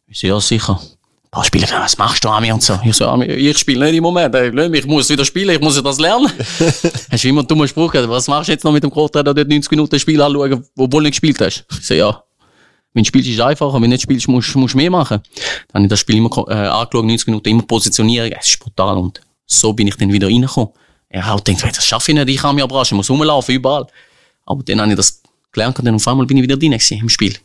Ich so, ja, sicher. Ein paar Spieler, sagen, was machst du, Ami? Und so. Ich so, Ami, ich spiele nicht im Moment. Ich muss wieder spielen, ich muss ja das lernen. hast du immer einen dummen Spruch gehabt, was machst du jetzt noch mit dem Co-Trainer, dort 90 Minuten Spiel anschauen, obwohl du nicht gespielt hast? Ich so, ja. Wenn du spielst, ist es einfacher, wenn du nicht spielst, musst du mehr machen. Dann habe ich das Spiel immer äh, angeschaut, 90 Minuten, immer Positionierung. Es ist brutal. Und so bin ich dann wieder reingekommen. Er hat gedacht, hey, das schaffe ich nicht, ich kann mich abraschen, ich muss rumlaufen, überall. Aber dann habe ich das gelernt und dann auf einmal bin ich wieder drin im Spiel.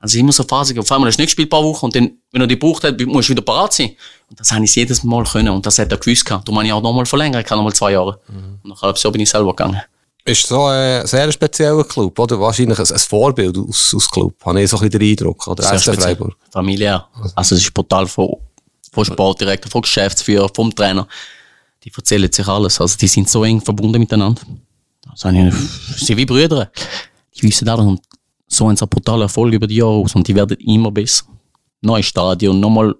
Also immer so Phasen, auf einmal hast du nicht gespielt ein paar Wochen und dann, wenn er die gebraucht hat, musst du wieder parat sein. Und das habe ich jedes Mal können und das hat er gewusst gehabt. Darum habe ich auch nochmal verlängert, ich nochmal zwei Jahre. Und nach halb so bin ich selber gegangen.
Ist so ein sehr spezieller Club, oder? Wahrscheinlich ein, ein Vorbild aus, aus Club. Habe ich so ein den Eindruck, oder?
Sehr speziell.
Freiburg.
Familiär. Also es ist brutal von, von Sportdirektor, von Geschäftsführer, vom Trainer. Die erzählen sich alles. Also die sind so eng verbunden miteinander. Also ich, sie sind wie Brüder. Die wissen alles und so einen brutalen Erfolg über die Jahre aus und die werden immer besser. Neues Stadion, nochmal.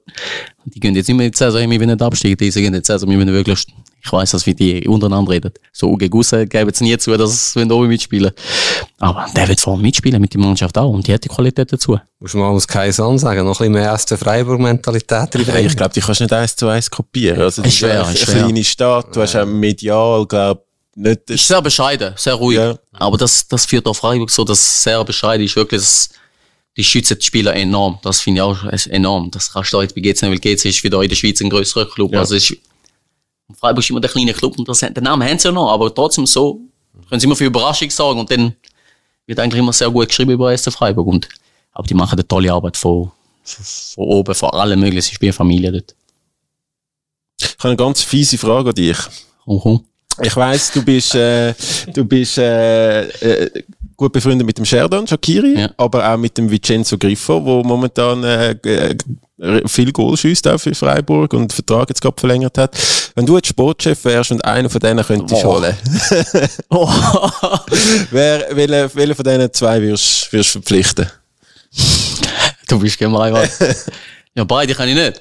Die gehen jetzt immer in die Saison, wir wollen nicht absteigen, die sagen jetzt also, wir wollen wirklich, ich weiss, dass wie die untereinander reden. So gegen Gusse geben sie nie zu, dass sie oben mitspielen. Aber der wird vor allem mitspielen mit der Mannschaft auch und die hat die Qualität dazu.
Musst du mal als Kaisan sagen, noch ein bisschen mehr SC Freiburg-Mentalität drin.
Hey, ich glaube, die kannst du nicht eins zu eins kopieren. Also,
Ist schwer,
eine
ist schwer.
kleine Stadt, du hast auch medial, glaube nicht
ist sehr bescheiden, sehr ruhig.
Ja.
Aber das, das führt auch Freiburg so, dass sehr bescheiden ist, wirklich, das, die schützen die Spieler enorm. Das finde ich auch enorm. Das kannst du auch jetzt bei GC nicht, weil GC ist wieder in der Schweiz ein grösserer Club.
Ja.
Also es ist, Freiburg ist immer der kleine Club und das, den Namen haben sie ja noch, aber trotzdem so, können sie immer für Überraschung sorgen und dann wird eigentlich immer sehr gut geschrieben über SC Freiburg. Und, aber die machen eine tolle Arbeit von, von oben, von allen möglichen, Familie dort.
Ich habe eine ganz fiese Frage an dich.
Komm, komm.
Ich weiss, du bist, äh, du bist äh, äh, gut befreundet mit dem Sheridan Shakiri,
Ja.
aber auch mit dem Vincenzo Griffo, wo momentan äh, äh, viel Goal schießt auch für Freiburg und den Vertrag jetzt gerade verlängert hat. Wenn du jetzt Sportchef wärst und einer von denen könntest
Boah.
holen,
Oh.
wer, welchen, welchen von denen zwei wirst du verpflichten?
du bist gemein, Mann. Ja, beide kann ich nicht.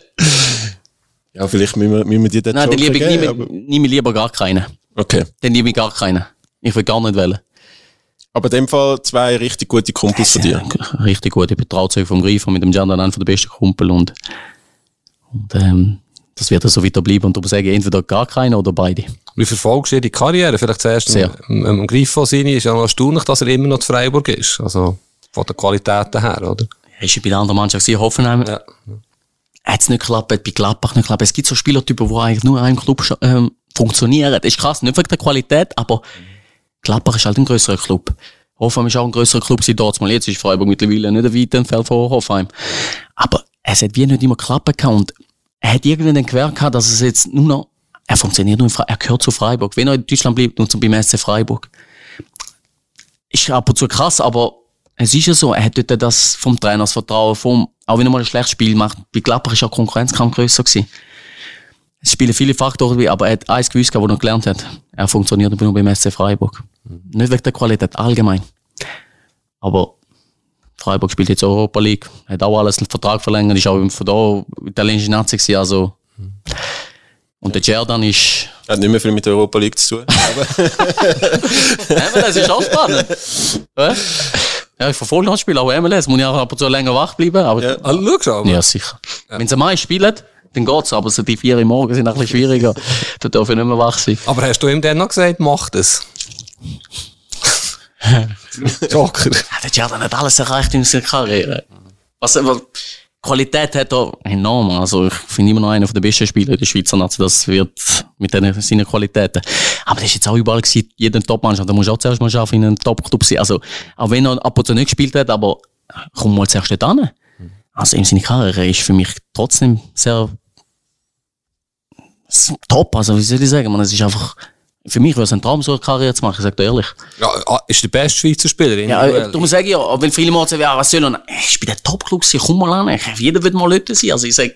Ja, vielleicht müssen wir, müssen wir dir den
Nein, dann
Joker
liebe ich,
geben,
nehme, nehme lieber gar keinen.
Okay.
Dann liebe ich gar keinen. Ich will gar nicht wählen.
Aber in dem Fall zwei richtig gute Kumpels von dir.
Richtig gut. Ich bin Trauzeug vom Greifer mit dem Jordan einer der besten Kumpel und, und ähm, das wird so weiter bleiben. Und darum sage ich entweder gar keinen oder beide.
Wie verfolgst du die Karriere? Vielleicht zuerst
Sehr.
im, im, im Griffo seine ist ja noch erstaunlich, dass er immer noch zu Freiburg ist. Also, von der Qualität her, oder?
Er ist ja bei der anderen Mannschaft gewesen, Hoffenheim.
Ja.
Hat es nicht geklappt, bei Gladbach nicht geklappt. Es gibt so Spielertypen, die eigentlich nur in einem Club ähm, funktionieren. Das ist krass, nicht wegen der Qualität, aber Gladbach ist halt ein grösserer Club. Hoffenheim ist auch ein grösserer Club gewesen dort. Mal jetzt ist Freiburg mittlerweile nicht ein weit entfernt von Hoffenheim. Aber es hat wie nicht immer geklappt gehabt und er hat irgendwann dann gewährt gehabt, dass es jetzt nur noch, er funktioniert nur in Freiburg, er gehört zu Freiburg. Wenn er in Deutschland bleibt, nur zum beim SC Freiburg. Ist ab und zu krass, aber es ist ja so, er hat dort das vom Trainer das Vertrauen, vom, auch wenn er mal ein schlechtes Spiel macht. Bei Gladbach ist auch Konkurrenzkampf grösser gewesen. Es spielen viele Faktoren, dabei, aber er hat eins gewusst, was er gelernt hat. Er funktioniert nur beim SC Freiburg. Nicht wegen der Qualität, allgemein. Aber Freiburg spielt jetzt Europa League, hat auch alles einen Vertrag verlängert, ist auch von da italienische Nazi gewesen, also. Und der Jordan ist,
Hat nicht mehr viel mit der Europa League zu tun. Aber
ja, aber das ist auch spannend. Ja? Ja, ich verfolge das Spiel, auch MLS, muss ich auch ab und zu länger wach bleiben, aber
Ja.
Ah, schau schon.
Ja, sicher. Wenn sie am Mai spielen, dann geht's, aber so die vier im Morgen sind ein bisschen schwieriger. da darf ich nicht mehr wach sein.
Aber hast du ihm dann noch gesagt, mach das? Joker.
Ja, der Jordan hat alles erreicht in seiner Karriere. Was aber Qualität hat er enorm. Also ich finde immer noch einer der besten Spieler in der Schweizer Nazi. Das wird mit den, seinen Qualitäten. Aber das ist jetzt auch überall gewesen, jeden Top-Mannschaft. Da muss auch zuerst mal schaffen, in einem Top-Club sein. Also auch wenn er ab und zu nicht gespielt hat, aber komm mal zuerst dort an. Also in seiner Karriere ist für mich trotzdem sehr top. Also wie soll ich sagen, man, es ist einfach für mich wäre es ein Traum, so eine Karriere zu machen, ich sag dir ehrlich.
Ja, ah, ist der beste Schweizer Spieler.
Ja,
individuell.
äh, darum sage ich ja, wenn viele mal sagen, ja, was soll er, ich bin der Top-Club, komm mal an, jeder wird mal Leute sein. Also ich sag,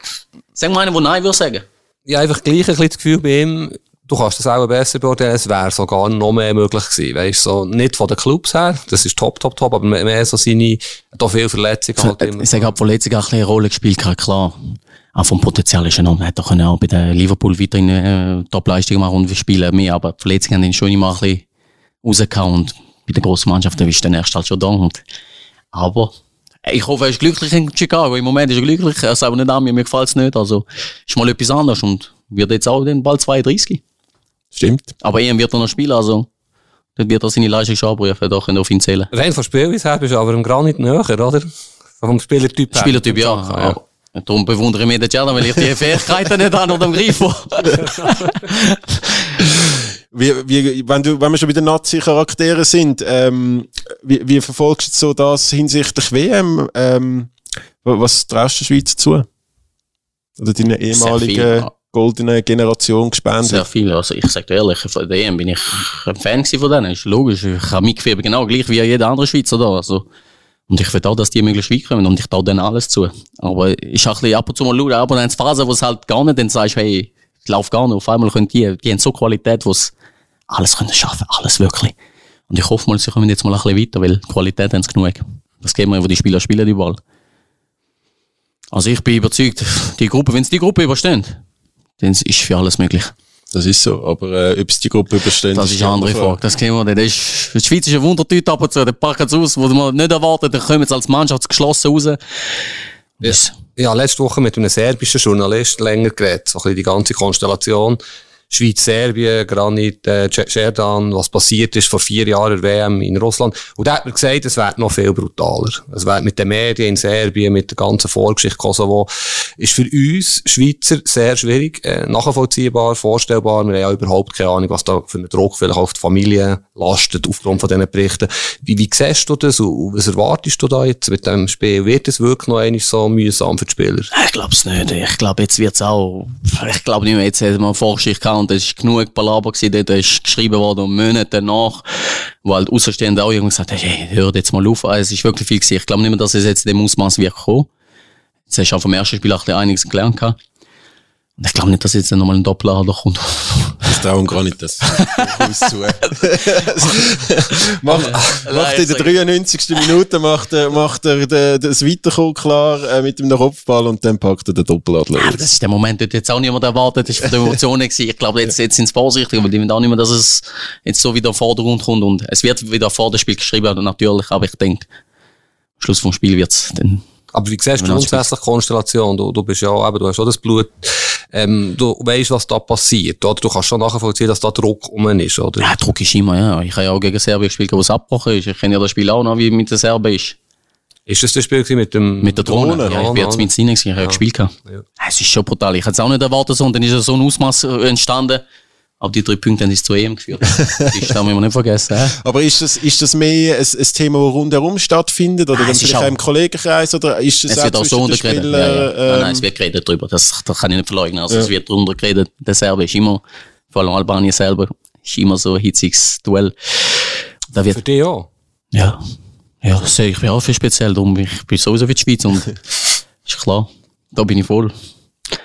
sag mal einen, der Nein würde sagen.
ja, einfach gleich ein bisschen das Gefühl bei ihm, du kannst das auch besser beurteilen, es wäre sogar noch mehr möglich gewesen. Weißt so, nicht von den Clubs her, das ist top, top, top, aber mehr so seine, da viel Verletzungen halt immer.
Ich sage, hat Verletzung auch ein eine Rolle gespielt, klar. Auch vom Potenzial ist enorm. Er hätte auch bei der Liverpool weiterhin äh, Top-Leistung machen und wir spielen mehr, aber die Verletzungen haben ihn schon immer ein bisschen rausgehauen und bei den grossen Mannschaften ist der erste halt schon da. Und, aber ich hoffe, er ist glücklich in Chicago. Im Moment ist er glücklich. Er sagt aber nicht an mir, mir gefällt es nicht. Also ist mal etwas anderes und wird jetzt auch den bald 32.
Stimmt.
Aber EM wird er noch spielen, also dort wird er seine Leistung schon abrufen, da können wir auf ihn zählen.
Rein von Spielweise her bist du aber im Granit näher, oder? Vom Spielertyp her.
Spielertyp, ja. ja. Darum bewundere ich mich den Jordan, weil ich die Fähigkeiten nicht habe oder am Greifen.
Wie, wie, wenn, du, wenn wir schon bei den Nazi-Charakteren sind, ähm, wie, wie verfolgst du so das hinsichtlich WM? Ähm, wa- was traust du der Schweiz zu? Oder deine ehemalige goldene Generation gespendet?
Sehr viel. Also ich sag dir ehrlich, von der EM bin ich ein Fan von denen. Ist logisch. Ich habe mitgefiebert, genau gleich wie jeder andere Schweizer da. Also, und ich will auch, dass die möglichst weit kommen und ich traue denen alles zu. Aber ich auch ab und zu mal schauen, aber dann Phasen, wo es halt gar nicht, dann sagst hey, ich lauf gar nicht. Auf einmal können die, die haben so Qualität, wo sie alles können schaffen, alles wirklich. Und ich hoffe mal, sie kommen jetzt mal ein bisschen weiter, weil Qualität haben sie genug. Das geht mir, wo die Spieler spielen, die Ball. Also ich bin überzeugt, die Gruppe, wenn sie die Gruppe überstehen, dann ist für alles möglich.
Das ist so, aber äh, ob es die Gruppe überstehen,
Das ist eine andere Frage. Das kennen wir nicht. Das ist, die Schweiz ist ein Wundertüte ab und zu. Der packen sie aus, wo man nicht erwartet. Dann kommen sie als Mannschaft geschlossen raus.
Ja. Habe letzte Woche mit einem serbischen Journalist länger geredet. So ein bisschen die ganze Konstellation. Schweiz, Serbien, Granit, äh, Scherdan, was passiert ist vor vier Jahren der WM in Russland. Und da hat mir gesagt, es wird noch viel brutaler. Es wird mit den Medien in Serbien, mit der ganzen Vorgeschichte Kosovo, ist für uns Schweizer sehr schwierig, äh, nachvollziehbar, vorstellbar. Wir haben ja überhaupt keine Ahnung, was da für einen Druck vielleicht auf die Familie lastet, aufgrund von diesen Berichten. Wie, wie siehst du das und was erwartest du da jetzt mit dem Spiel? Wird es wirklich noch einmal so mühsam für die Spieler?
Ich glaube es nicht. Ich glaube, jetzt wird's auch. Ich glaube nicht mehr. Jetzt hat man eine Vorgeschichte gehabt und es ist genug Palaber gewesen. Dort ist geschrieben worden und Monate danach, wo halt Außenstehende auch irgendwann gesagt haben, hey, hört jetzt mal auf. Also, Es ist wirklich viel gewesen. Ich glaube nicht mehr, dass es jetzt in dem Ausmaß wird kommen. Jetzt hast du auch vom ersten Spiel auch einiges gelernt gehabt. Und ich glaube nicht, dass jetzt nochmal ein Doppelader kommt.
Das trauen gar nicht das. Zu. macht, macht in der 93. Minute macht er, macht er das Weiterkommen klar äh, mit dem Kopfball und dann packt er den Doppeladler
Ja, das ist der Moment, dort jetzt auch niemand erwartet, das war von den Emotionen gewesen. Ich glaube, jetzt, jetzt sind sie vorsichtig, aber die wollen auch nicht mehr, dass es jetzt so wieder den Vordergrund kommt und es wird wieder vor dem Spiel geschrieben, natürlich, aber ich denke, am Schluss vom Spiel wird's dann,
Aber wie siehst du grundsätzlich Konstellation? Du, du bist ja eben, du hast auch das Blut, ähm, du weißt, was da passiert, oder? Du kannst schon nachvollziehen, dass da Druck um ist, oder?
ja, Druck ist immer, ja. Ich habe ja auch gegen Serbien gespielt, wo es abgebrochen ist. Ich kenne ja das Spiel auch noch, wie mit den Serben ist.
Ist das das Spiel mit dem,
Mit der Drohne.
Drohne,
ja, ich bin jetzt mit gewesen, ich habe ja gespielt.
Ja.
Es ist schon brutal. Ich hätte es auch nicht erwartet so, und dann ist so ein Ausmaß entstanden. Aber die drei Punkte haben uns zu EM geführt. Das müssen wir nicht vergessen. hä?
Aber ist das, ist das mehr ein, ein Thema, das rundherum stattfindet? Oder
Nein,
dann vielleicht
auch-
im Kollegenkreis? Oder ist das
Es wird auch so untergeredet. Ja, ja.
Spielern,
Nein, nein, es wird geredet drüber. Das, das kann ich nicht verleugnen. Also, es wird drunter geredet. Der Serbe ist immer, vor allem Albanien selber, ist immer so ein hitziges Duell. Da
Für
wird,
dich auch?
ja. Ja, das sehe ich bin auch viel speziell. Darum, ich bin sowieso für die Schweiz und, ist klar. Da bin ich voll.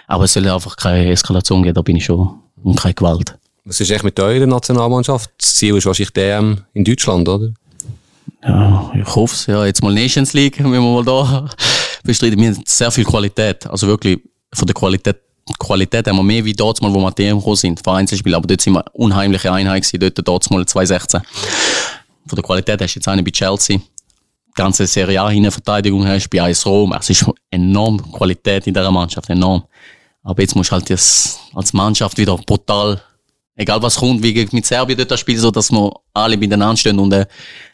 Aber es soll einfach keine Eskalation geben, da bin ich schon. Und keine Gewalt.
Was ist echt mit eurer Nationalmannschaft? Das Ziel ist wahrscheinlich DM in Deutschland, oder?
Ja, ich hoffe es. Ja, jetzt mal Nations League, wenn wir mal da bestreiten. Wir haben sehr viel Qualität. Also wirklich, von der Qualität, Qualität haben wir mehr wie dort wo wir DM gekommen sind, Vereinzelspiel. Aber dort sind wir unheimliche Einheit gewesen, dort, dort mal 2016. Von der Qualität hast du jetzt einen bei Chelsea. ganze Serie A Verteidigung hast, bei AS Rom. Es ist enorm Qualität in dieser Mannschaft, enorm. Aber jetzt musst du halt das als Mannschaft wieder brutal, egal was kommt, wie mit Serbien dort das Spiel, so dass wir alle miteinander stehen und äh,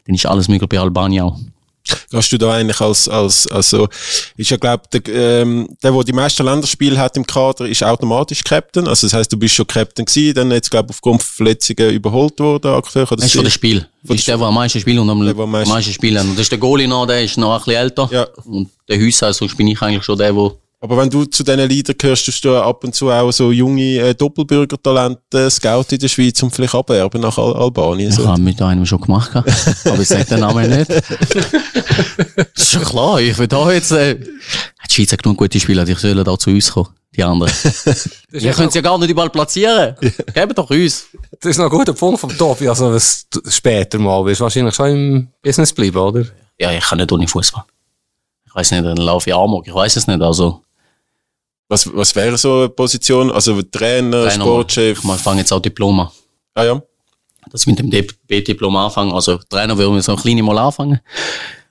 dann ist alles möglich bei Albanien auch.
Gehst du da eigentlich als, als, also, ist ja, glaub, der, ähm, der, der die meisten Länderspiele hat im Kader, ist automatisch Captain. Also, das heisst, du bist schon Captain gewesen, dann jetzt, glaub, aufgrund von Verletzungen überholt worden, aktuell.
Das ist von das Spiel. Das ist der, der am meisten spielt und am, der, am meisten spielt. Und das ist der Goalie noch, der ist noch ein bisschen älter.
Ja.
Und der Hüsse, sonst bin ich eigentlich schon der, der
aber wenn du zu diesen Liedern gehörst, tust du ab und zu auch so junge äh, Doppelbürgertalente Scout in der Schweiz und vielleicht abwerben nach Al Albanien.
So. Ich habe mit einem schon gemacht, aber ich sage den Namen nicht. das ist schon klar, ich will da jetzt... Äh, die Schweiz hat genug gute Spieler, die sollen da zu uns kommen, die anderen. Wir können sie ja gar nicht überall platzieren. Geben doch uns.
Das ist noch ein guter Punkt vom Tobi, also was später mal wirst wahrscheinlich schon im Business bleiben, oder?
Ja, ich kann nicht ohne Fußball. Ich weiß nicht, dann laufe ich Amok, ich weiß es nicht, also...
Was, was wäre so eine Position? Also Trainer, Trainer Sportchef?
Ich fange jetzt auch Diploma.
Ah ja.
Dass ich mit dem B-Diplom anfange. Also Trainer würde wir so ein kleines Mal anfangen.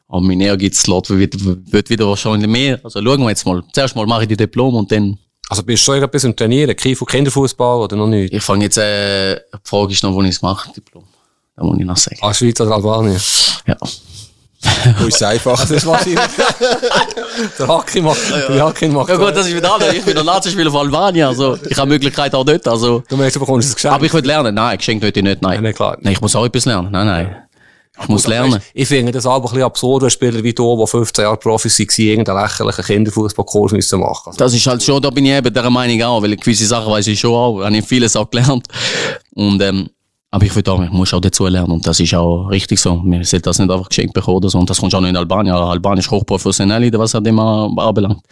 Aber mein Ehrgeiz wird, wird wieder wahrscheinlich mehr. Also schauen wir jetzt mal. Zuerst mal mache ich die Diplom und dann...
Also bist du schon ein bisschen Trainieren? Kiefer Kinderfußball oder noch nicht?
Ich fange jetzt, äh, die Frage ist noch, wo ich es mache, Diplom. Da muss ich noch sagen.
Ah, Schweiz oder Albanien?
Ja.
Wo ist es einfach?
Das ist wahrscheinlich. der Hacki macht, ja, ja. der Hacki macht.
Ja gut, das ist wieder anders. Ich bin der Nazi-Spieler von Albanien, also ich habe Möglichkeit auch dort, also.
Du meinst, du bekommst ein Geschenk?
Aber ich will lernen. Nein, Geschenk will ich nicht, nein.
Nein, klar.
Nein, ich muss auch etwas lernen. Nein, nein. Ich muss lernen. Weißt,
ich finde das aber ein bisschen absurd, wenn Spieler wie du, die 15 Jahre Profis waren, irgendeinen lächerlichen Kinderfußballkurs müssen machen.
Also, das ist halt schon, da bin ich eben der Meinung auch, weil gewisse Sachen weiß ich schon auch, habe ich vieles auch gelernt. Und, ähm, aber ich würde auch, ich muss auch dazu lernen und das ist auch richtig so. Wir sollten das nicht einfach geschenkt bekommen oder so. Und das kommt auch noch in Albanien. Albanien ist hochprofessionell, was das immer anbelangt.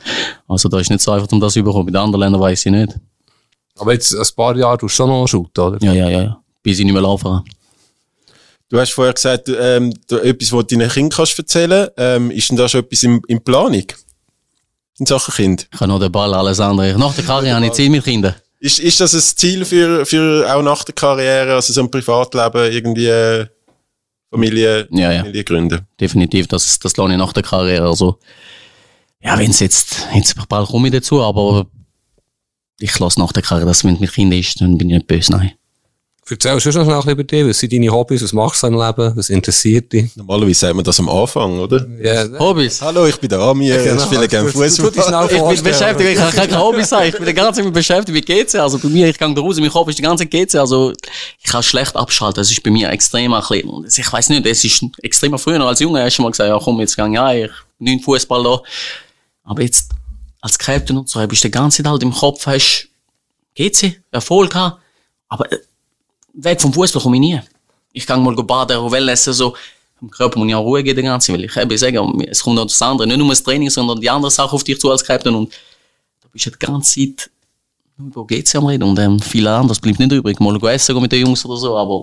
Also da ist nicht so einfach, um das zu bekommen. Bei den anderen Ländern weiß ich nicht.
Aber jetzt ein paar Jahre tust du schon noch shooten, oder?
Ja, ja, ja. Bis ich nicht mehr laufen kann.
Du hast vorher gesagt, ähm, du, etwas, was du deinen Kindern kannst erzählen ähm, Ist denn da schon etwas in, in Planung? In Sachen Kind?
Ich habe noch den Ball, alles andere. Nach der Karriere habe ich Ziel mit Kindern.
Ist, ist das ein Ziel für, für auch nach der Karriere, also so ein Privatleben, irgendwie äh, Familie,
ja, ja.
Familie gründen?
Definitiv, das, das lohne ich nach der Karriere. Also, ja, wenn es jetzt, jetzt bald komme ich dazu, aber ich lasse nach der Karriere, dass wenn es mit Kindern ist, dann bin ich nicht böse, nein.
Erzähl schon noch über dich. Was sind deine Hobbys? Was machst du im Leben? Was interessiert dich?
Normalerweise sagt man das am Anfang, oder?
Ja.
Hobbys.
Hallo, ich bin der Amir. Ja, genau. Ich spiele gerne Fußball.
Ich bin beschäftigt. Ich kann keine Hobbys sagen. Ich bin die ganze Zeit beschäftigt mit GC. Also bei mir, ich gehe da raus, mein Kopf ist die ganze Zeit GC. Also ich kann schlecht abschalten. Das ist bei mir extrem ein bisschen. Ich weiß nicht, es ist extrem früher als Junge. Hast du mal gesagt, ja komm, jetzt gehe ich ein. Ich nicht Fußball da. Aber jetzt, als Captain und so, bist du die ganze Zeit halt im Kopf, hast GC, Erfolg gehabt. Aber weg vom Fußball komme ich nie. Ich kann mal baden oder Wellnessen, so. Im Körper muss ich auch Ruhe geben, ganze, weil ich eben sage, es kommt auch das andere, nicht nur das Training, sondern die andere Sache auf dich zu als Captain und da bist du die ganze Zeit, wo geht's am Reden und ähm, viel anderes bleibt nicht übrig. Mal essen mit den Jungs oder so, aber...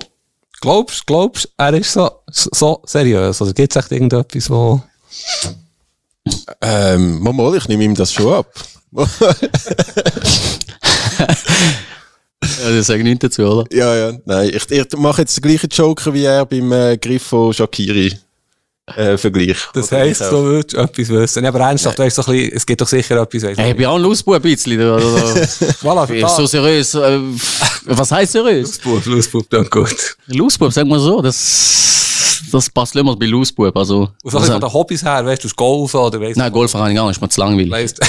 Glaubst, glaubst, er ist so, so seriös? Also gibt's echt irgendetwas, wo...
ähm, mal, ich nehme ihm das schon ab.
Ja, das sage ich nicht dazu, oder?
Ja, ja, nein. Ich, ich mache jetzt den gleichen Joker wie er beim äh, Griff von Shakiri. Äh, Vergleich.
Das heisst, du würdest etwas wissen. Ja, aber ernsthaft, weißt, so ein bisschen, es gibt doch sicher etwas. Weißt,
hey, ich bin auch ein Lausbub ein bisschen. Oder, oder. voilà, so seriös. Äh, was heisst seriös?
Lausbub, Lausbub, dann gut.
Lausbub, sag mal so. Das, das passt immer bei Lausbub. Also,
Was also, von den Hobbys her, weißt du, Golfen oder weißt
Nein, Golfen kann ich gar nicht, ist mir zu langweilig.
Weißt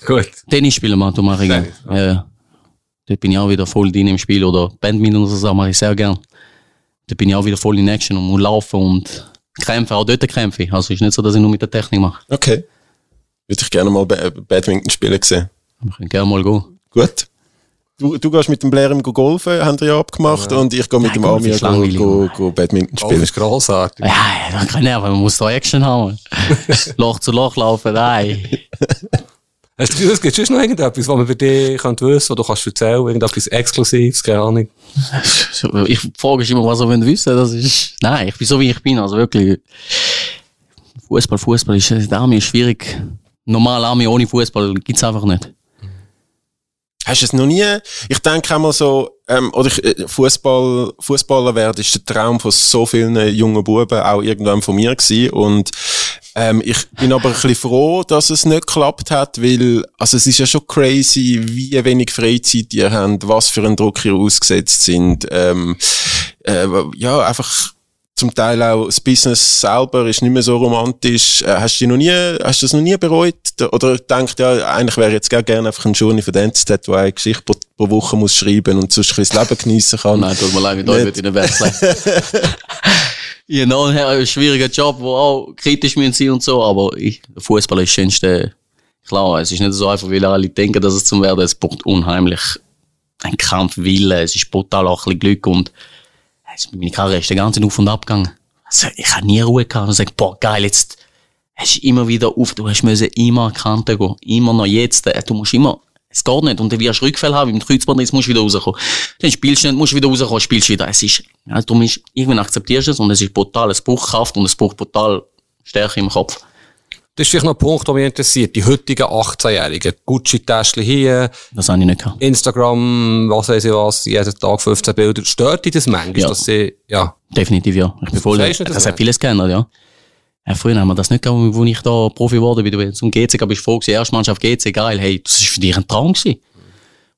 Gut.
Tennis spielen, man, du mach ich gerne. Ja, ja. Dort bin ich auch wieder voll drin im Spiel. Oder Badminton oder so mache ich sehr gern. Da bin ich auch wieder voll in Action und muss laufen und kämpfen. Auch dort kämpfe ich. Also ist nicht so, dass ich nur mit der Technik mache.
Okay. Würde ich gerne mal Badminton spielen sehen.
Wir können gerne mal gehen.
Gut. Du, du gehst mit dem Blair im Golfen, haben wir ja abgemacht, ja. und ich gehe mit ja, dem Amir go, go, go Badminton spielen. Das
ist grossartig.
Ja, ja, kann ich, man muss da Action haben. Loch zu Loch laufen, nein.
Hast du das gibt es noch irgendetwas, was man bei dir könnte wissen, was du kannst erzählen, irgendetwas Exklusives, keine Ahnung?
Ich frage immer, was er wissen das ist, nein, ich bin so wie ich bin, also wirklich. Fußball, Fußball ist, der Arme ist schwierig. Normal Arme ohne Fußball gibt's einfach nicht.
Hast du es noch nie? Ich denke auch mal so, ähm, oder ich, äh, Fußball, Fußballer werden ist der Traum von so vielen jungen Buben auch irgendwann von mir gewesen. Und ähm, ich bin aber ein bisschen froh, dass es nicht geklappt hat, weil, also es ist ja schon crazy, wie wenig Freizeit ihr habt, was für einen Druck ihr ausgesetzt sind. Ähm, äh, ja, einfach zum Teil auch das Business selber ist nicht mehr so romantisch. Äh, hast du noch nie, hast du das noch nie bereut? Oder denkt ja, eigentlich wäre jetzt gerne einfach ein Journey von der NZZ, der eine Geschichte pro, pro Woche muss schreiben und sonst ein bisschen das Leben geniessen kann.
Nein, tut mir leid, mit euch würde ich nicht wechseln. ich habe einen schwierigen Job, der auch kritisch müssen und so, aber Fußball ist das Schönste. Klar, es ist nicht so einfach, weil alle denken, dass es zum Werden, es braucht unheimlich ein Kampfwille, es ist brutal auch ein bisschen Glück und also meine Karriere ist den ganzen Auf- und Abgang. Also, ich habe nie Ruhe gehabt und gesagt, boah, geil, jetzt hast du immer wieder auf, du hast immer an Kante gehen. Immer noch jetzt, äh, du musst immer, es geht nicht. Und dann wirst du Rückfall haben, im Kreuzbandriss musst du wieder rauskommen. Dann spielst du nicht, musst du wieder rauskommen, spielst wieder. Es ist, ja, darum ist, irgendwann akzeptierst du es und es ist brutal, es braucht Kraft und es braucht brutal Stärke im Kopf.
Das ist vielleicht noch ein Punkt, der mich interessiert. Die heutigen 18-Jährigen. Gucci-Täschchen hier,
Das habe ich nicht gehabt.
Instagram, was weiß ich was, jeden Tag 15 Bilder. Stört dich das manchmal,
Ja.
dass sie, ja.
Definitiv, ja. Ich bin voll,
du das
das hat vieles geändert, ja. Ja, früher haben wir das nicht gehabt, wo ich da Profi geworden bin. Zum GC, bist froh gewesen, erste Mannschaft GC, geil, hey, das ist für dich ein Traum gewesen.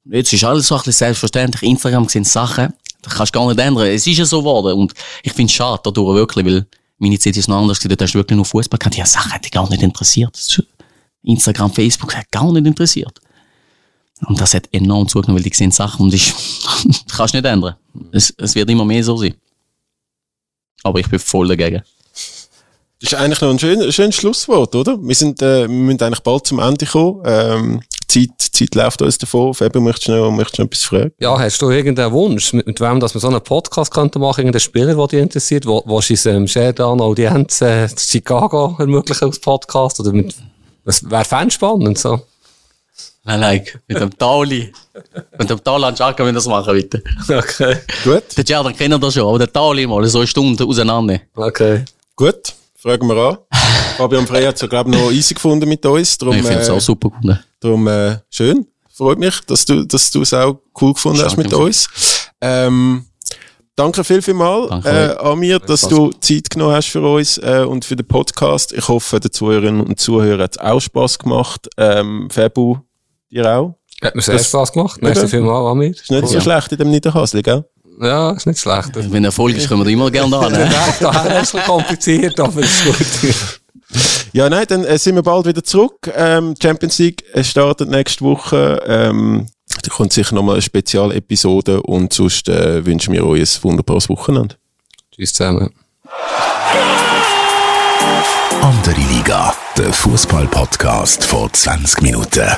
Jetzt ist alles so ein selbstverständlich. Instagram sind Sachen, das kannst du gar nicht ändern. Es ist ja so geworden. Und ich finde es schade dadurch wirklich, weil meine Zeit ist noch anders gewesen. Dort hast du wirklich nur Fußball gehabt. Die Sachen hat dich gar nicht interessiert. Instagram, Facebook hat gar nicht interessiert. Und das hat enorm zugenommen, weil die sehen Sachen und ich, das kannst du nicht ändern. Es, es wird immer mehr so sein. Aber ich bin voll dagegen.
Das ist eigentlich noch ein schön, schönes Schlusswort, oder? Wir sind, äh, wir müssen eigentlich bald zum Ende kommen. Ähm, die Zeit, Zeit läuft uns davon. Fabi, möchtest du noch, möchtest du noch etwas fragen?
Ja, hast du irgendeinen Wunsch, mit, mit wem, dass wir so einen Podcast könnten machen, irgendeinen Spieler, der dich interessiert, wo, wo uns ähm, Sheridan Audienz, äh, Chicago ermöglichen als Podcast, oder mit, was wäre fanspannend, so?
Nein, nein, mit dem Tauli. mit dem Tauli an Jacques, wenn wir das machen, bitte.
Okay.
Gut,
Der Jordan kennt das schon, aber der Tauli mal so eine Stunde auseinander.
Okay.
gut. Fragen wir an. Fabian Frey hat es ja, glaube ich, noch easy gefunden mit uns. Darum,
Ich finde es
äh,
auch super gefunden.
darum äh, schön. Freut mich, dass du dass du es auch cool gefunden hast mit uns. Ähm, danke viel, viel mal
Danke
äh, Amir, dass
Spaß.
du Zeit genommen hast für uns äh, und für den Podcast. Ich hoffe, den Zuhörerinnen und Zuhörern hat es auch Spass gemacht. Ähm, Fabu, dir auch?
Hat mir sehr
Das-
Spaß gemacht. Merci vielmals, Amir.
Ist nicht so
Ja.
schlecht in dem Niederhasli, gell?
Ja, ist nicht schlecht.
Wenn Erfolg ist, können wir immer gerne an. Ne?
Daher ist ein bisschen kompliziert, aber ist gut.
Ja, nein, dann äh, sind wir bald wieder zurück. Ähm, Champions League äh, startet nächste Woche. Ähm, da kommt sicher nochmal eine Spezialepisode und sonst äh, wünschen wir euch ein wunderbares Wochenende.
Tschüss zusammen.
Andere Liga, der Fußball-Podcast vor 20 Minuten.